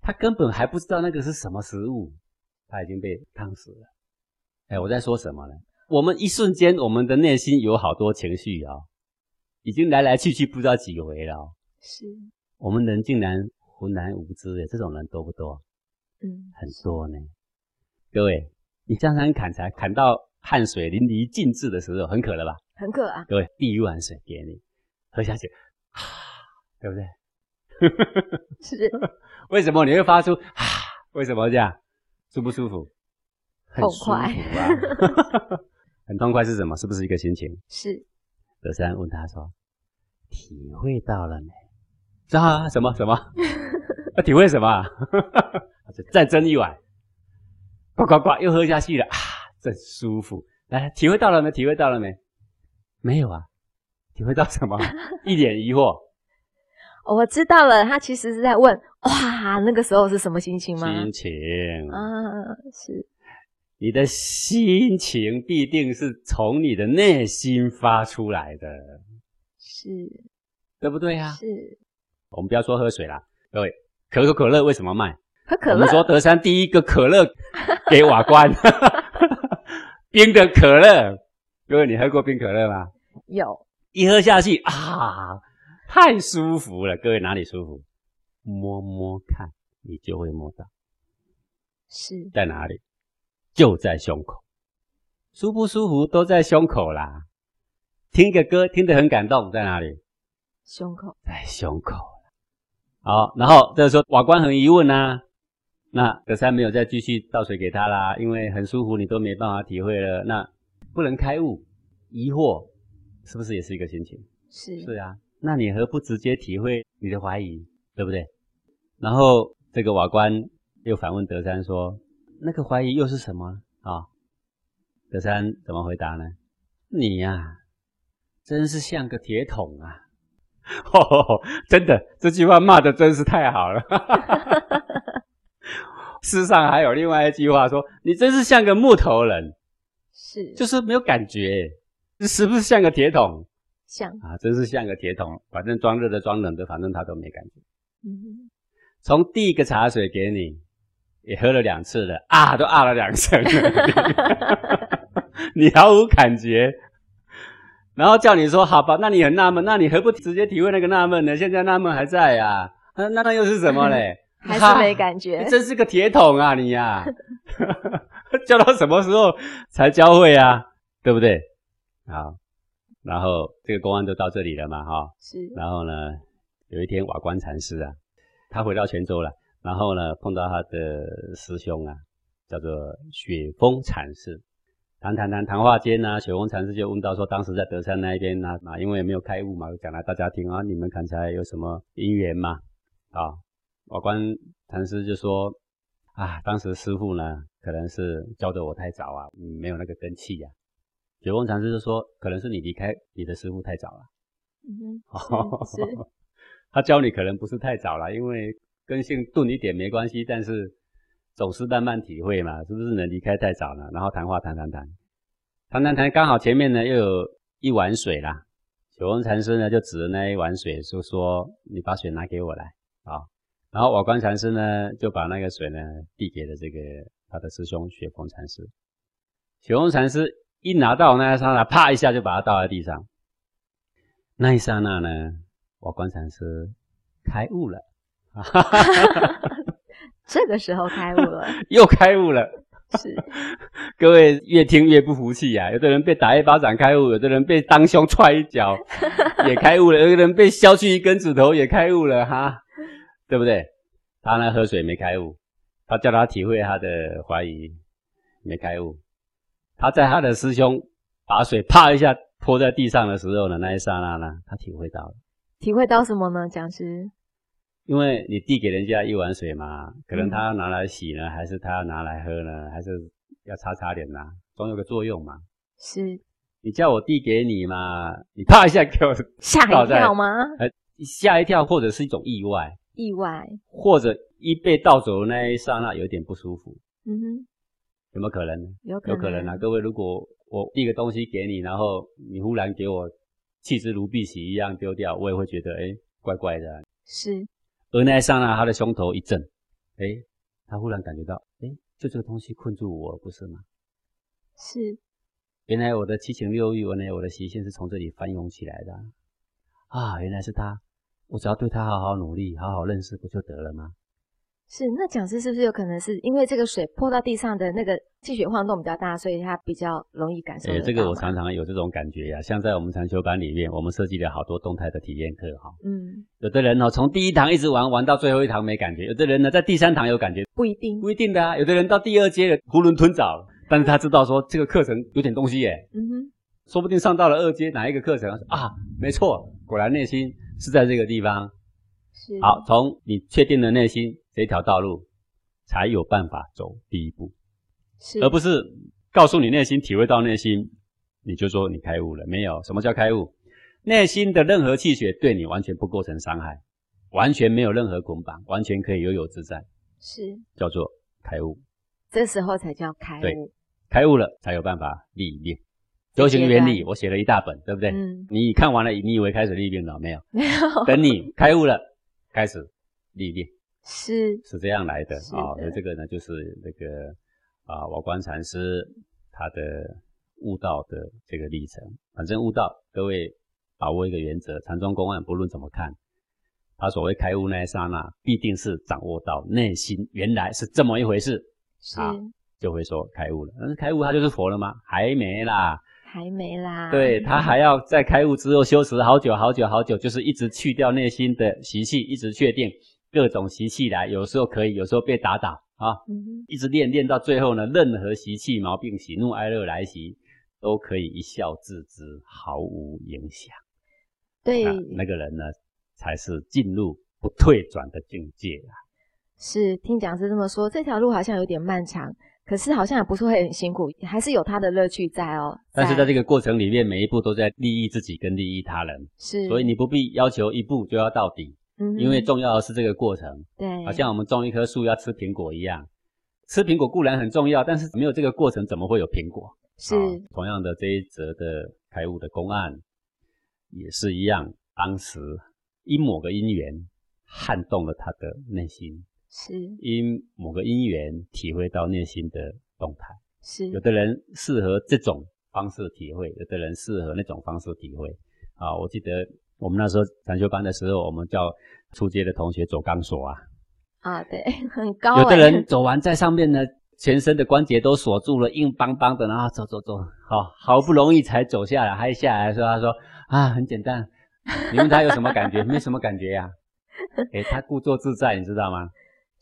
B: 他根本还不知道那个是什么食物，他已经被烫死了。哎，我在说什么呢？我们一瞬间，我们的内心有好多情绪啊、哦。已经来来去去不知道几回了、哦，
A: 是
B: 我们人竟然浑然无知诶，这种人多不多？
A: 嗯，
B: 很多呢。各位，你这样砍柴，砍到汗水淋漓尽致的时候，很渴了吧？
A: 很渴啊。
B: 各位，递一碗水给你，喝下去，啊，对不对？
A: 是。
B: 为什么你会发出啊？为什么这样？舒不舒服？很舒服啊。很痛快是什么？是不是一个心情？
A: 是。
B: 德山问他说：“体会到了没？啊？什么什么？要 体会什么？他就再斟一碗，呱呱呱，又喝下去了啊，真舒服。来，体会到了没？体会到了没？没有啊？体会到什么？一脸疑惑。
A: 我知道了，他其实是在问：哇，那个时候是什么心情吗？
B: 心情
A: 啊，是。”
B: 你的心情必定是从你的内心发出来的，
A: 是，
B: 对不对呀？
A: 是。
B: 我们不要说喝水啦，各位，可口可乐为什么卖？
A: 喝可乐。
B: 我们说德山第一个可乐给瓦官，冰的可乐。各位，你喝过冰可乐吗？
A: 有。
B: 一喝下去啊，太舒服了。各位哪里舒服？摸摸看，你就会摸到。
A: 是。
B: 在哪里？就在胸口，舒不舒服都在胸口啦。听个歌听得很感动，在哪里？
A: 胸口，
B: 在胸口。好，然后这个时候瓦官很疑问啊，那德山没有再继续倒水给他啦，因为很舒服，你都没办法体会了，那不能开悟，疑惑是不是也是一个心情？
A: 是
B: 是啊，那你何不直接体会你的怀疑，对不对？然后这个瓦官又反问德山说。那个怀疑又是什么啊、哦？德山怎么回答呢？你呀、啊，真是像个铁桶啊！哦真的，这句话骂的真是太好了。世上还有另外一句话说：“你真是像个木头人。”
A: 是，
B: 就是没有感觉，是不是像个铁桶？
A: 像
B: 啊，真是像个铁桶，反正装热的、装冷的，反正他都没感觉。
A: 嗯，
B: 从第一个茶水给你。也喝了两次了啊，都啊了两声了，你毫无感觉，然后叫你说好吧，那你很纳闷，那你何不直接体会那个纳闷呢？现在纳闷还在呀、啊，那那又是什么嘞？
A: 还是没感觉，
B: 真是个铁桶啊你呀、啊，教到什么时候才教会啊？对不对？好，然后这个公案就到这里了嘛，哈，
A: 是，
B: 然后呢，有一天瓦官禅师啊，他回到泉州了。然后呢，碰到他的师兄啊，叫做雪峰禅师，谈谈谈谈话间呢，雪峰禅师就问到说，当时在德山那一边呢，啊，因为没有开悟嘛，讲来大家听啊，你们看起来有什么因缘嘛？啊，瓦官禅师就说，啊，当时师傅呢，可能是教的我太早啊，没有那个根器呀、啊。雪峰禅师就说，可能是你离开你的师傅太早了。
A: 嗯，是，
B: 他教你可能不是太早了，因为。根性钝一点没关系，但是总是慢慢体会嘛，是不是能离开太早了？然后谈话谈谈谈，谈谈谈，刚好前面呢又有一碗水啦。九峰禅师呢就指着那一碗水就：“说你把水拿给我来啊。”然后瓦官禅师呢就把那个水呢递给了这个他的师兄雪峰禅师。雪峰禅师一拿到那一刹那，啪一下就把它倒在地上。那一刹那呢，瓦官禅师开悟了。
A: 这个时候开悟了，
B: 又开悟了，
A: 是，
B: 各位越听越不服气啊！有的人被打一巴掌开悟，有的人被当胸踹一脚也开悟了，有的人被削去一根指头也开悟了，哈，对不对？他呢喝水没开悟，他叫他体会他的怀疑没开悟，他在他的师兄把水啪一下泼在地上的时候呢，那一刹那呢，他体会到了，
A: 体会到什么呢？讲师？
B: 因为你递给人家一碗水嘛，可能他要拿来洗呢，嗯、还是他要拿来喝呢，还是要擦擦脸呐，总有个作用嘛。
A: 是。
B: 你叫我递给你嘛，你啪一下给我
A: 吓一跳吗？
B: 呃，吓一跳，或者是一种意外。
A: 意外。
B: 或者一被盗走的那一刹那有点不舒服。
A: 嗯哼。
B: 有没有可能？
A: 有可能。
B: 有可能啊，各位，如果我递个东西给你，然后你忽然给我弃之如敝屣一样丢掉，我也会觉得哎，怪怪的。
A: 是。
B: 而那一刹那，他的胸头一震，哎，他忽然感觉到，哎，就这个东西困住我，不是吗？
A: 是。
B: 原来我的七情六欲，原来我的习性是从这里翻涌起来的啊！原来是他，我只要对他好好努力，好好认识，不就得了吗？
A: 是，那讲师是不是有可能是因为这个水泼到地上的那个气血晃动比较大，所以它比较容易感受到？诶，
B: 这个我常常有这种感觉呀。像在我们禅修班里面，我们设计了好多动态的体验课哈。
A: 嗯。
B: 有的人哦，从第一堂一直玩玩到最后一堂没感觉；有的人呢，在第三堂有感觉。
A: 不一定。
B: 不一定的啊。有的人到第二阶了，囫囵吞枣，但是他知道说这个课程有点东西耶。
A: 嗯哼。
B: 说不定上到了二阶哪一个课程啊？没错，果然内心是在这个地方。
A: 是。
B: 好，从你确定的内心这条道路。才有办法走第一步，
A: 是，
B: 而不是告诉你内心体会到内心，你就说你开悟了。没有，什么叫开悟？内心的任何气血对你完全不构成伤害，完全没有任何捆绑，完全可以悠游自在，
A: 是
B: 叫做开悟。
A: 这时候才叫开悟。
B: 对，开悟了才有办法立命。修行原理我写了一大本，对不对？嗯。你看完了，你以为开始立命了没有？
A: 没有。
B: 等你开悟了，开始立命。
A: 是
B: 是这样来的啊，所以这个呢，就是那个啊，瓦官禅师他的悟道的这个历程。反正悟道，各位把握一个原则：禅宗公案不论怎么看，他所谓开悟那一刹那，必定是掌握到内心原来是这么一回事，
A: 是
B: 就会说开悟了。但是开悟他就是佛了吗？还没啦，
A: 还没啦。
B: 对，他还要在开悟之后修持好久好久好久，就是一直去掉内心的习气，一直确定。各种习气来，有时候可以，有时候被打倒啊，嗯、一直练练到最后呢，任何习气毛病、喜怒哀乐来袭，都可以一笑置之，毫无影响。
A: 对，
B: 那个人呢，才是进入不退转的境界啊。
A: 是，听讲师这么说，这条路好像有点漫长，可是好像也不是会很辛苦，还是有他的乐趣在哦。
B: 但是在这个过程里面，每一步都在利益自己跟利益他人，
A: 是，
B: 所以你不必要求一步就要到底。嗯因为重要的是这个过程，
A: 对，
B: 好像我们种一棵树要吃苹果一样，吃苹果固然很重要，但是没有这个过程，怎么会有苹果？
A: 是，
B: 同样的这一则的开悟的公案，也是一样，当时因某个因缘撼动了他的内心，
A: 是，
B: 因某个因缘体会到内心的动态，
A: 是，
B: 有的人适合这种方式体会，有的人适合那种方式体会，啊，我记得。我们那时候禅修班的时候，我们叫初阶的同学走钢索啊。
A: 啊，对，很高、欸。
B: 有的人走完在上面呢，全身的关节都锁住了，硬邦邦的，然后走走走，好好不容易才走下来。还下来说，他说啊，很简单。你问他有什么感觉？没什么感觉呀、啊。诶，他故作自在，你知道吗？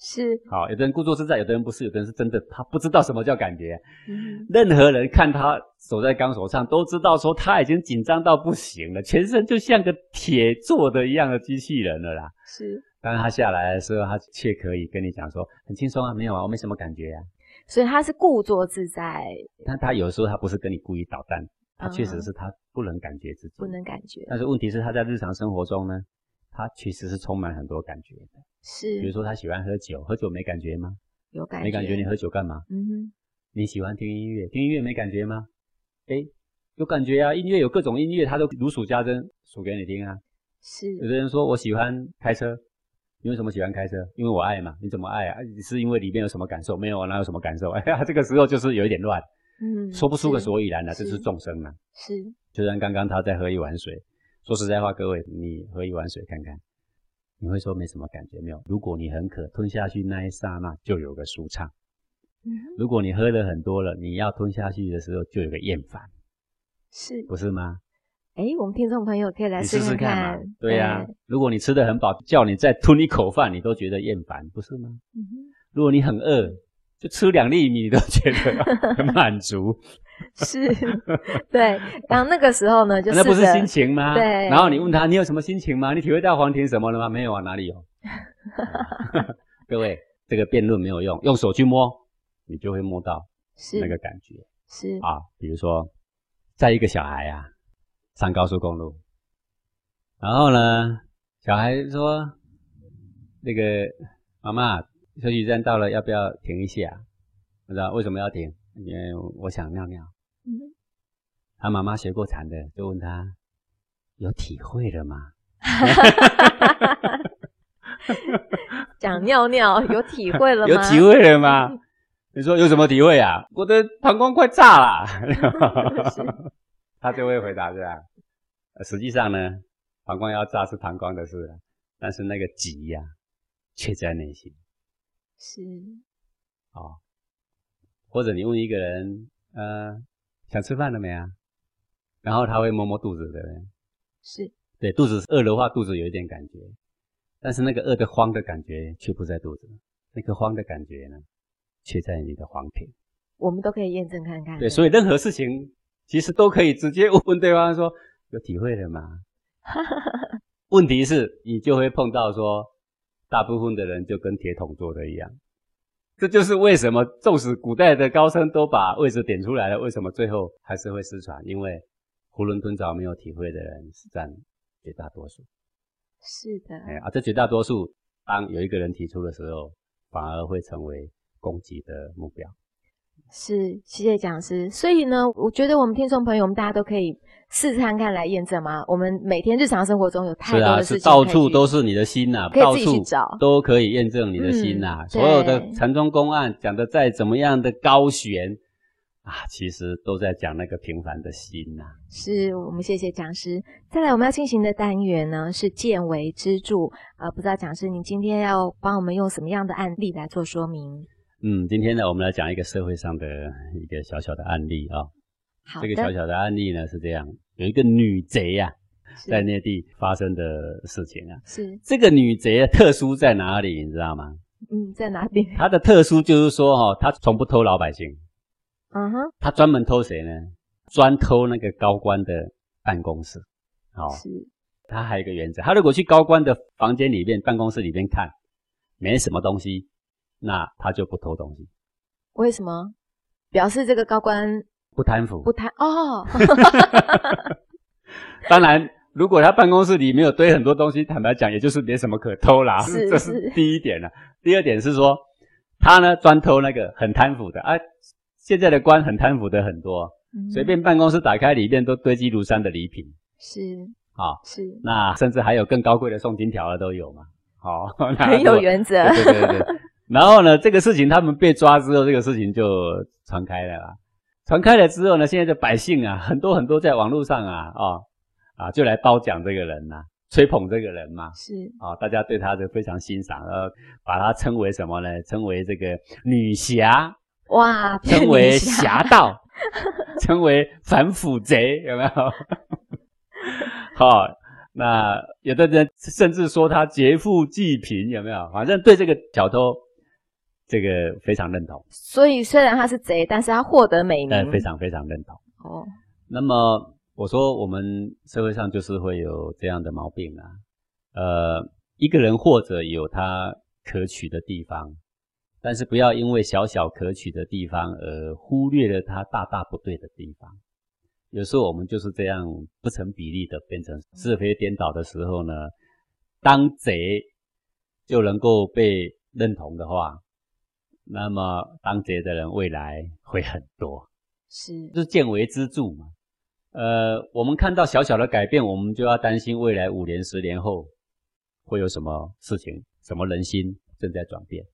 A: 是，
B: 好，有的人故作自在，有的人不是，有的人是真的，他不知道什么叫感觉。嗯，任何人看他走在钢索上，都知道说他已经紧张到不行了，全身就像个铁做的一样的机器人了啦。
A: 是，
B: 当他下来的时候，他却可以跟你讲说很轻松啊，没有啊，我没什么感觉啊。
A: 所以他是故作自在。
B: 但他有时候他不是跟你故意捣蛋，他确实是他不能感觉自己，
A: 不能感觉。
B: 但是问题是他在日常生活中呢，他其实是充满很多感觉的。
A: 是，
B: 比如说他喜欢喝酒，喝酒没感觉吗？
A: 有感觉，
B: 没感觉，你喝酒干嘛？
A: 嗯哼。
B: 你喜欢听音乐，听音乐没感觉吗？诶，有感觉啊！音乐有各种音乐，他都如数家珍，数给你听啊。
A: 是。
B: 有的人说我喜欢开车，你为什么喜欢开车？因为我爱嘛。你怎么爱啊？是因为里面有什么感受？没有啊，哪有什么感受？哎呀，这个时候就是有一点乱，嗯，说不出个所以然了。这是众生啊。
A: 是。
B: 就像刚刚他在喝一碗水，说实在话，各位，你喝一碗水看看。你会说没什么感觉没有？如果你很渴，吞下去那一刹那就有个舒畅，
A: 嗯，
B: 如果你喝了很多了，你要吞下去的时候就有个厌烦，
A: 是
B: 不是吗？
A: 哎，我们听众朋友可以来试试看，
B: 看嘛。对呀、啊，如果你吃的很饱，叫你再吞一口饭，你都觉得厌烦，不是吗？嗯。如果你很饿，就吃两粒米，你都觉得 很满足。
A: 是，对。然后那个时候呢，就
B: 那不是心情吗？
A: 对。
B: 然后你问他，你有什么心情吗？你体会到黄庭什么了吗？没有啊，哪里有？各位，这个辩论没有用，用手去摸，你就会摸到那个感觉。
A: 是。是
B: 啊，比如说，在一个小孩啊。上高速公路，然后呢，小孩说：“那个妈妈，休息站到了，要不要停一下？”不知道为什么要停，因为我想尿尿。嗯，他妈妈学过禅的，就问他：“有体会了吗？”
A: 讲尿尿有体会了吗？
B: 有体会了吗？你说有什么体会啊？我的膀胱快炸了。他就会回答这样。实际上呢，膀胱要炸是膀胱的事，但是那个急呀、啊，却在内心。
A: 是，
B: 哦，或者你问一个人，呃，想吃饭了没啊？然后他会摸摸肚子，对不对？
A: 是，
B: 对，肚子饿的话，肚子有一点感觉，但是那个饿的慌的感觉却不在肚子，那个慌的感觉呢，却在你的黄庭。
A: 我们都可以验证看看。
B: 对，所以任何事情其实都可以直接问对方说。有体会了吗？问题是，你就会碰到说，大部分的人就跟铁桶做的一样。这就是为什么，纵使古代的高僧都把位置点出来了，为什么最后还是会失传？因为囫囵吞枣没有体会的人是占绝大多数。
A: 是的。
B: 哎啊，这绝大多数，当有一个人提出的时候，反而会成为攻击的目标。
A: 是，谢谢讲师。所以呢，我觉得我们听众朋友，我们大家都可以试试看看来验证吗？我们每天日常生活中有太多的事情，
B: 是啊，是到处都是你的心呐、啊，
A: 可以自己去找，
B: 都可以验证你的心呐、啊嗯。所有的禅宗公案讲的再怎么样的高玄啊，其实都在讲那个平凡的心呐、啊。
A: 是我们谢谢讲师。再来，我们要进行的单元呢是见微知著。呃，不知道讲师您今天要帮我们用什么样的案例来做说明？
B: 嗯，今天呢，我们来讲一个社会上的一个小小的案例啊、哦。
A: 好，
B: 这个小小的案例呢是这样：有一个女贼呀、啊，在内地发生的事情啊。
A: 是
B: 这个女贼特殊在哪里？你知道吗？
A: 嗯，在哪里？
B: 她的特殊就是说，哈，她从不偷老百姓。
A: 嗯哼。她
B: 专门偷谁呢？专偷那个高官的办公室。好。
A: 是。
B: 她还有一个原则：她如果去高官的房间里面、办公室里面看，没什么东西。那他就不偷东西，
A: 为什么？表示这个高官
B: 不贪腐，
A: 不贪哦。
B: 当然，如果他办公室里没有堆很多东西，坦白讲，也就是没什么可偷啦。
A: 是，
B: 这是第一点了。第二点是说，他呢专偷那个很贪腐的啊。现在的官很贪腐的很多，嗯，随便办公室打开，里面都堆积如山的礼品。
A: 是，
B: 好，
A: 是。那
B: 甚至还有更高贵的送金条的都有嘛。好，
A: 很有原则。
B: 对对对，对。然后呢，这个事情他们被抓之后，这个事情就传开了啦。传开了之后呢，现在的百姓啊，很多很多在网络上啊，哦，啊，就来褒奖这个人呐、啊，吹捧这个人嘛。
A: 是
B: 啊、哦，大家对他就非常欣赏，呃，把他称为什么呢？称为这个女侠。
A: 哇，
B: 称为侠盗，称为反腐贼，有没有？好、哦，那有的人甚至说他劫富济贫，有没有？反正对这个小偷。这个非常认同，
A: 所以虽然他是贼，但是他获得美名，
B: 非常非常认同。
A: 哦，
B: 那么我说我们社会上就是会有这样的毛病啊，呃，一个人或者有他可取的地方，但是不要因为小小可取的地方而忽略了他大大不对的地方。有时候我们就是这样不成比例的变成是非颠倒的时候呢，当贼就能够被认同的话。那么当贼的人未来会很多，
A: 是，
B: 就是见微知著嘛。呃，我们看到小小的改变，我们就要担心未来五年、十年后会有什么事情，什么人心正在转变。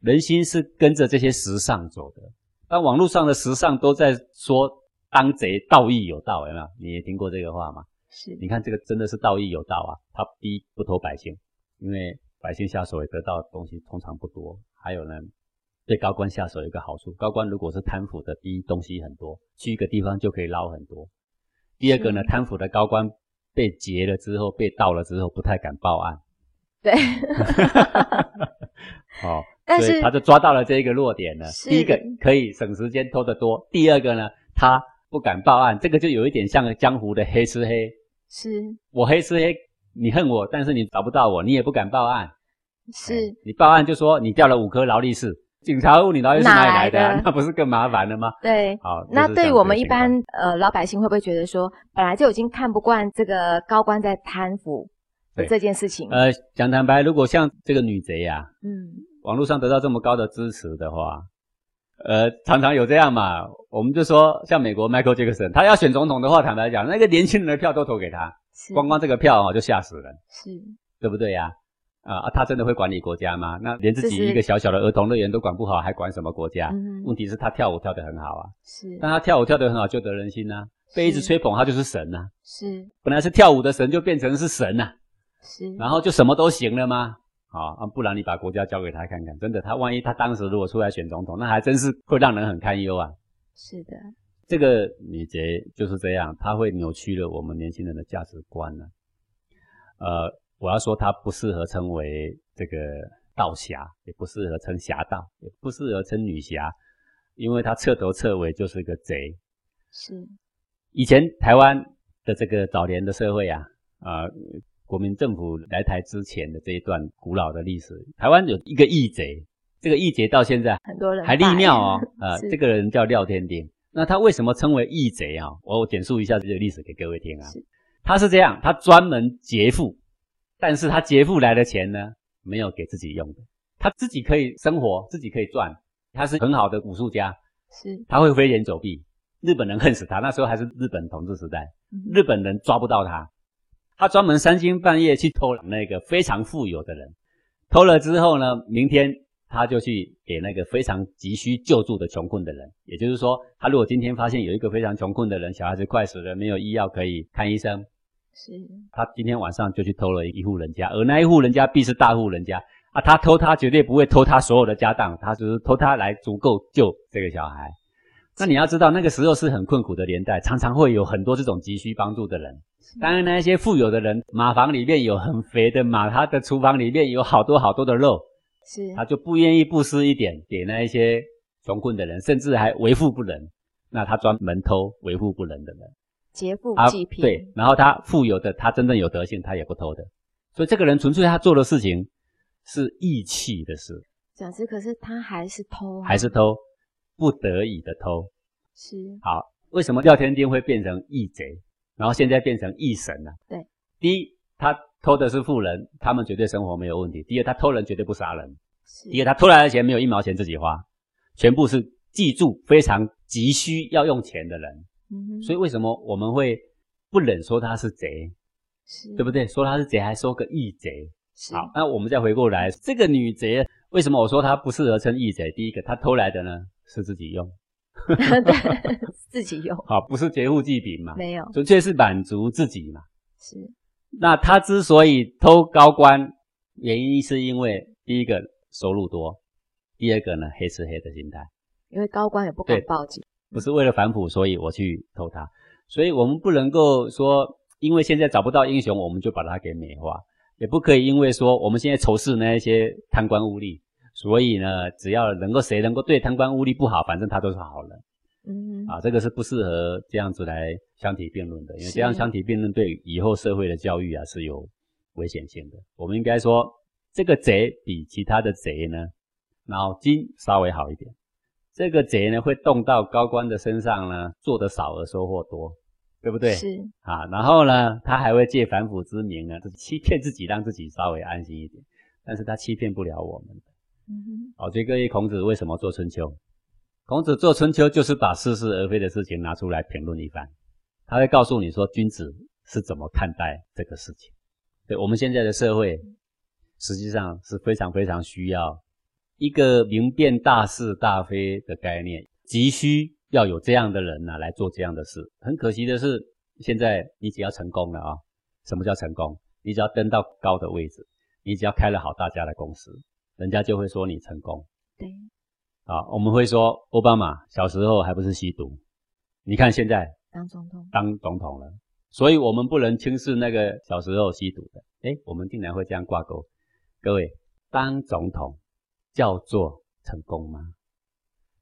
B: 人心是跟着这些时尚走的。但网络上的时尚都在说当贼道义有道，有没有？你也听过这个话吗？
A: 是，
B: 你看这个真的是道义有道啊。他第一不偷百姓，因为百姓下手也得到的东西通常不多。还有呢？对高官下手有一个好处，高官如果是贪腐的，第一东西很多，去一个地方就可以捞很多。第二个呢，贪腐的高官被劫了之后，被盗了之后，不太敢报案。
A: 对。
B: 哦，
A: 但是
B: 所以他就抓到了这一个弱点了。第一个可以省时间偷得多，第二个呢，他不敢报案，这个就有一点像江湖的黑吃黑。
A: 是。
B: 我黑吃黑，你恨我，但是你找不到我，你也不敢报案。
A: 是。
B: 你报案就说你掉了五颗劳力士。警察问你劳力士哪里来的，啊，那不是更麻烦了吗？
A: 对，
B: 好。
A: 那对于我们一般呃老百姓，会不会觉得说，本来就已经看不惯这个高官在贪腐这件事情？
B: 呃，讲坦白，如果像这个女贼呀，啊，
A: 嗯，
B: 网络上得到这么高的支持的话，呃，常常有这样嘛，我们就说像美国 Michael Jackson，他要选总统的话，坦白讲，那个年轻人的票都投给他，光光这个票啊，就吓死人，
A: 是，
B: 对不对呀，啊？啊，他真的会管理国家吗？那连自己一个小小的儿童乐园都管不好，还管什么国家？
A: 嗯，
B: 问题是，他跳舞跳得很好啊。
A: 是，
B: 但他跳舞跳得很好，就得人心呐、啊。被一直吹捧，他就是神呐、啊。
A: 是，
B: 本来是跳舞的神，就变成是神呐、啊。
A: 是，
B: 然后就什么都行了吗？好啊，不然你把国家交给他看看，真的，他万一他当时如果出来选总统，那还真是会让人很堪忧啊。
A: 是的，
B: 这个女杰就是这样，她会扭曲了我们年轻人的价值观呢、啊。呃。我要说，他不适合称为这个道侠，也不适合称侠盗，也不适合称女侠，因为他彻头彻尾就是个贼。
A: 是。
B: 以前台湾的这个早年的社会啊，啊、呃，国民政府来台之前的这一段古老的历史，台湾有一个义贼，这个义贼到现在很多人还立庙哦，啊、呃，这个人叫廖天丁。那他为什么称为义贼啊？我简述一下这个历史给各位听啊。是。他是这样，他专门劫富。但是他劫富来的钱呢，没有给自己用的，他自己可以生活，自己可以赚，他是很好的武术家，
A: 是，
B: 他会飞檐走壁，日本人恨死他，那时候还是日本统治时代，日本人抓不到他，他专门三更半夜去偷那个非常富有的人，偷了之后呢，明天他就去给那个非常急需救助的穷困的人，也就是说，他如果今天发现有一个非常穷困的人，小孩子快死了，没有医药可以看医生。
A: 是，
B: 他今天晚上就去偷了一户人家，而那一户人家必是大户人家啊！他偷他绝对不会偷他所有的家当，他只是偷他来足够救这个小孩。那你要知道，那个时候是很困苦的年代，常常会有很多这种急需帮助的人。当然，那些富有的人，马房里面有很肥的马，他的厨房里面有好多好多的肉，
A: 是，他
B: 就不愿意布施一点给那一些穷困的人，甚至还为富不仁。那他专门偷为富不仁的人。
A: 劫富济贫、啊，
B: 对，然后他富有的，他真正有德性，他也不偷的，所以这个人纯粹他做的事情是义气的事。
A: 讲师，可是他还是偷、啊，
B: 还是偷，不得已的偷。
A: 是。
B: 好，为什么廖天丁会变成义贼，然后现在变成义神呢？
A: 对，
B: 第一，他偷的是富人，他们绝对生活没有问题；第二，他偷人绝对不杀人；第二，他偷来的钱没有一毛钱自己花，全部是记住非常急需要用钱的人。
A: 嗯，
B: 所以为什么我们会不忍说他是贼，
A: 是
B: 对不对？说他是贼，还说个义
A: 贼。
B: 好，那我们再回过来，这个女贼为什么我说她不适合称义贼？第一个，她偷来的呢是自己用，
A: 对，自己用。
B: 好，不是劫富济贫嘛？
A: 没有，
B: 纯粹是满足自己嘛。
A: 是。
B: 那她之所以偷高官，原因是因为第一个收入多，第二个呢黑吃黑的心态。
A: 因为高官也不敢报警。
B: 不是为了反腐，所以我去偷他，所以我们不能够说，因为现在找不到英雄，我们就把他给美化，也不可以因为说我们现在仇视那一些贪官污吏，所以呢，只要能够谁能够对贪官污吏不好，反正他都是好人。
A: 嗯，
B: 啊，这个是不适合这样子来相提并论的，因为这样相提并论对以后社会的教育啊是有危险性的。我们应该说，这个贼比其他的贼呢，脑筋稍微好一点。这个贼呢，会动到高官的身上呢，做得少而收获多，对不对？
A: 是
B: 啊，然后呢，他还会借反腐之名呢，就是欺骗自己，让自己稍微安心一点。但是他欺骗不了我们。
A: 嗯哼。好，
B: 所以各位，孔子为什么做春秋？孔子做春秋就是把似是而非的事情拿出来评论一番，他会告诉你说，君子是怎么看待这个事情。对，我们现在的社会，实际上是非常非常需要。一个明辨大是大非的概念，急需要有这样的人呢、啊、来做这样的事。很可惜的是，现在你只要成功了啊，什么叫成功？你只要登到高的位置，你只要开了好大家的公司，人家就会说你成功。
A: 对。
B: 啊，我们会说奥巴马小时候还不是吸毒，你看现在
A: 当总统，
B: 当总统了，所以我们不能轻视那个小时候吸毒的。诶，我们竟然会这样挂钩。各位，当总统叫做成功吗？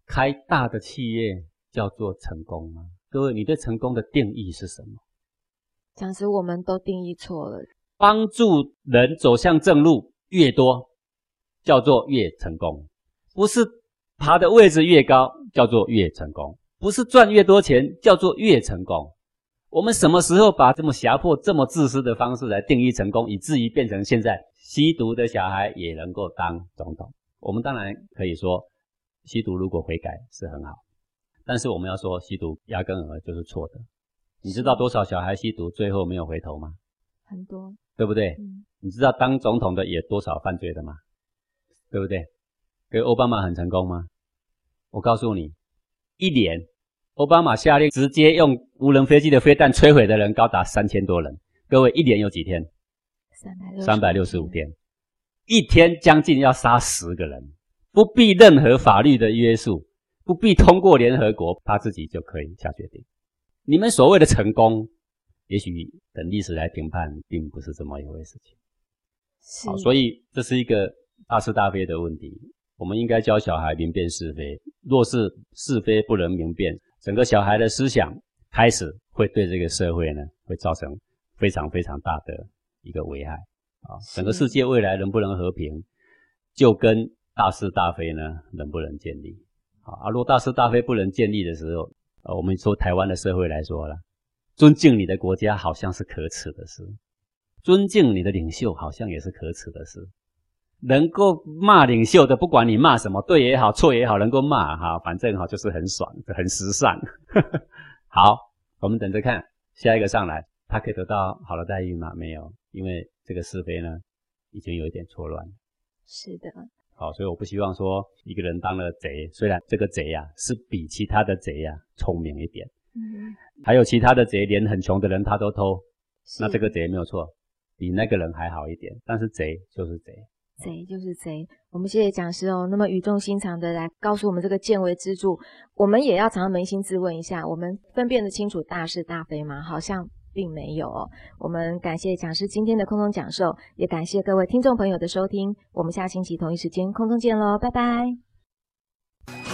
B: 开大的企业叫做成功吗？各位，你对成功的定义是什么？
A: 讲师，我们都定义错了。
B: 帮助人走向正路越多，叫做越成功；不是爬的位置越高，叫做越成功；不是赚越多钱，叫做越成功。我们什么时候把这么狭迫、这么自私的方式来定义成功，以至于变成现在吸毒的小孩也能够当总统？我们当然可以说，吸毒如果悔改是很好，但是我们要说吸毒压根儿就是错的。你知道多少小孩吸毒最后没有回头吗？
A: 很多。
B: 对不对？
A: 嗯，
B: 你知道当总统的也多少犯罪的吗？对不对？给奥巴马很成功吗？我告诉你，一年奥巴马下令直接用无人飞机的飞弹摧毁的人高达三千多人。各位，一年有几天？三百六十五天，一天将近要杀十个人，不必任何法律的约束，不必通过联合国，他自己就可以下决定。你们所谓的成功？也许等历史来评判，并不是这么一回事情。好，所以这是一个大是大非的问题。我们应该教小孩明辨是非。若是是非不能明辨，整个小孩的思想开始会对这个社会呢，会造成非常非常大的一个危害。啊，整个世界未来能不能和平，就跟大是大非呢，能不能建立。啊，若大是大非不能建立的时候，呃，我们说台湾的社会来说了。尊敬你的国家好像是可耻的事，尊敬你的领袖好像也是可耻的事。能够骂领袖的，不管你骂什么，对也好，错也好，能够骂哈，反正哈就是很爽，很时尚。好，我们等着看下一个上来，他可以得到好的待遇吗？没有，因为这个是非呢，已经有一点错乱。
A: 是的。
B: 好，所以我不希望说一个人当了贼，虽然这个贼呀、啊、是比其他的贼呀、啊、聪明一点。嗯，还有其他的贼，连很穷的人他都偷，那这个贼没有错，比那个人还好一点。但是贼就是贼，
A: 贼就是贼。我们谢谢讲师哦，那么语重心长的来告诉我们这个见微知著，我们也要常常扪心自问一下：我们分辨得清楚大是大非吗？好像并没有。我们感谢讲师今天的空中讲授，也感谢各位听众朋友的收听。我们下星期同一时间空中见喽，拜拜。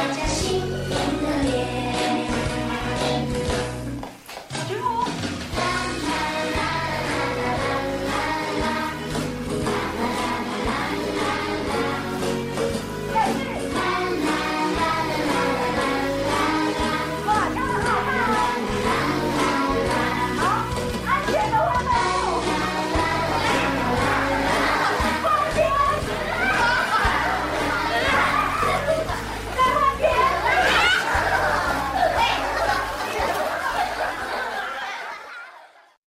E: 大家幸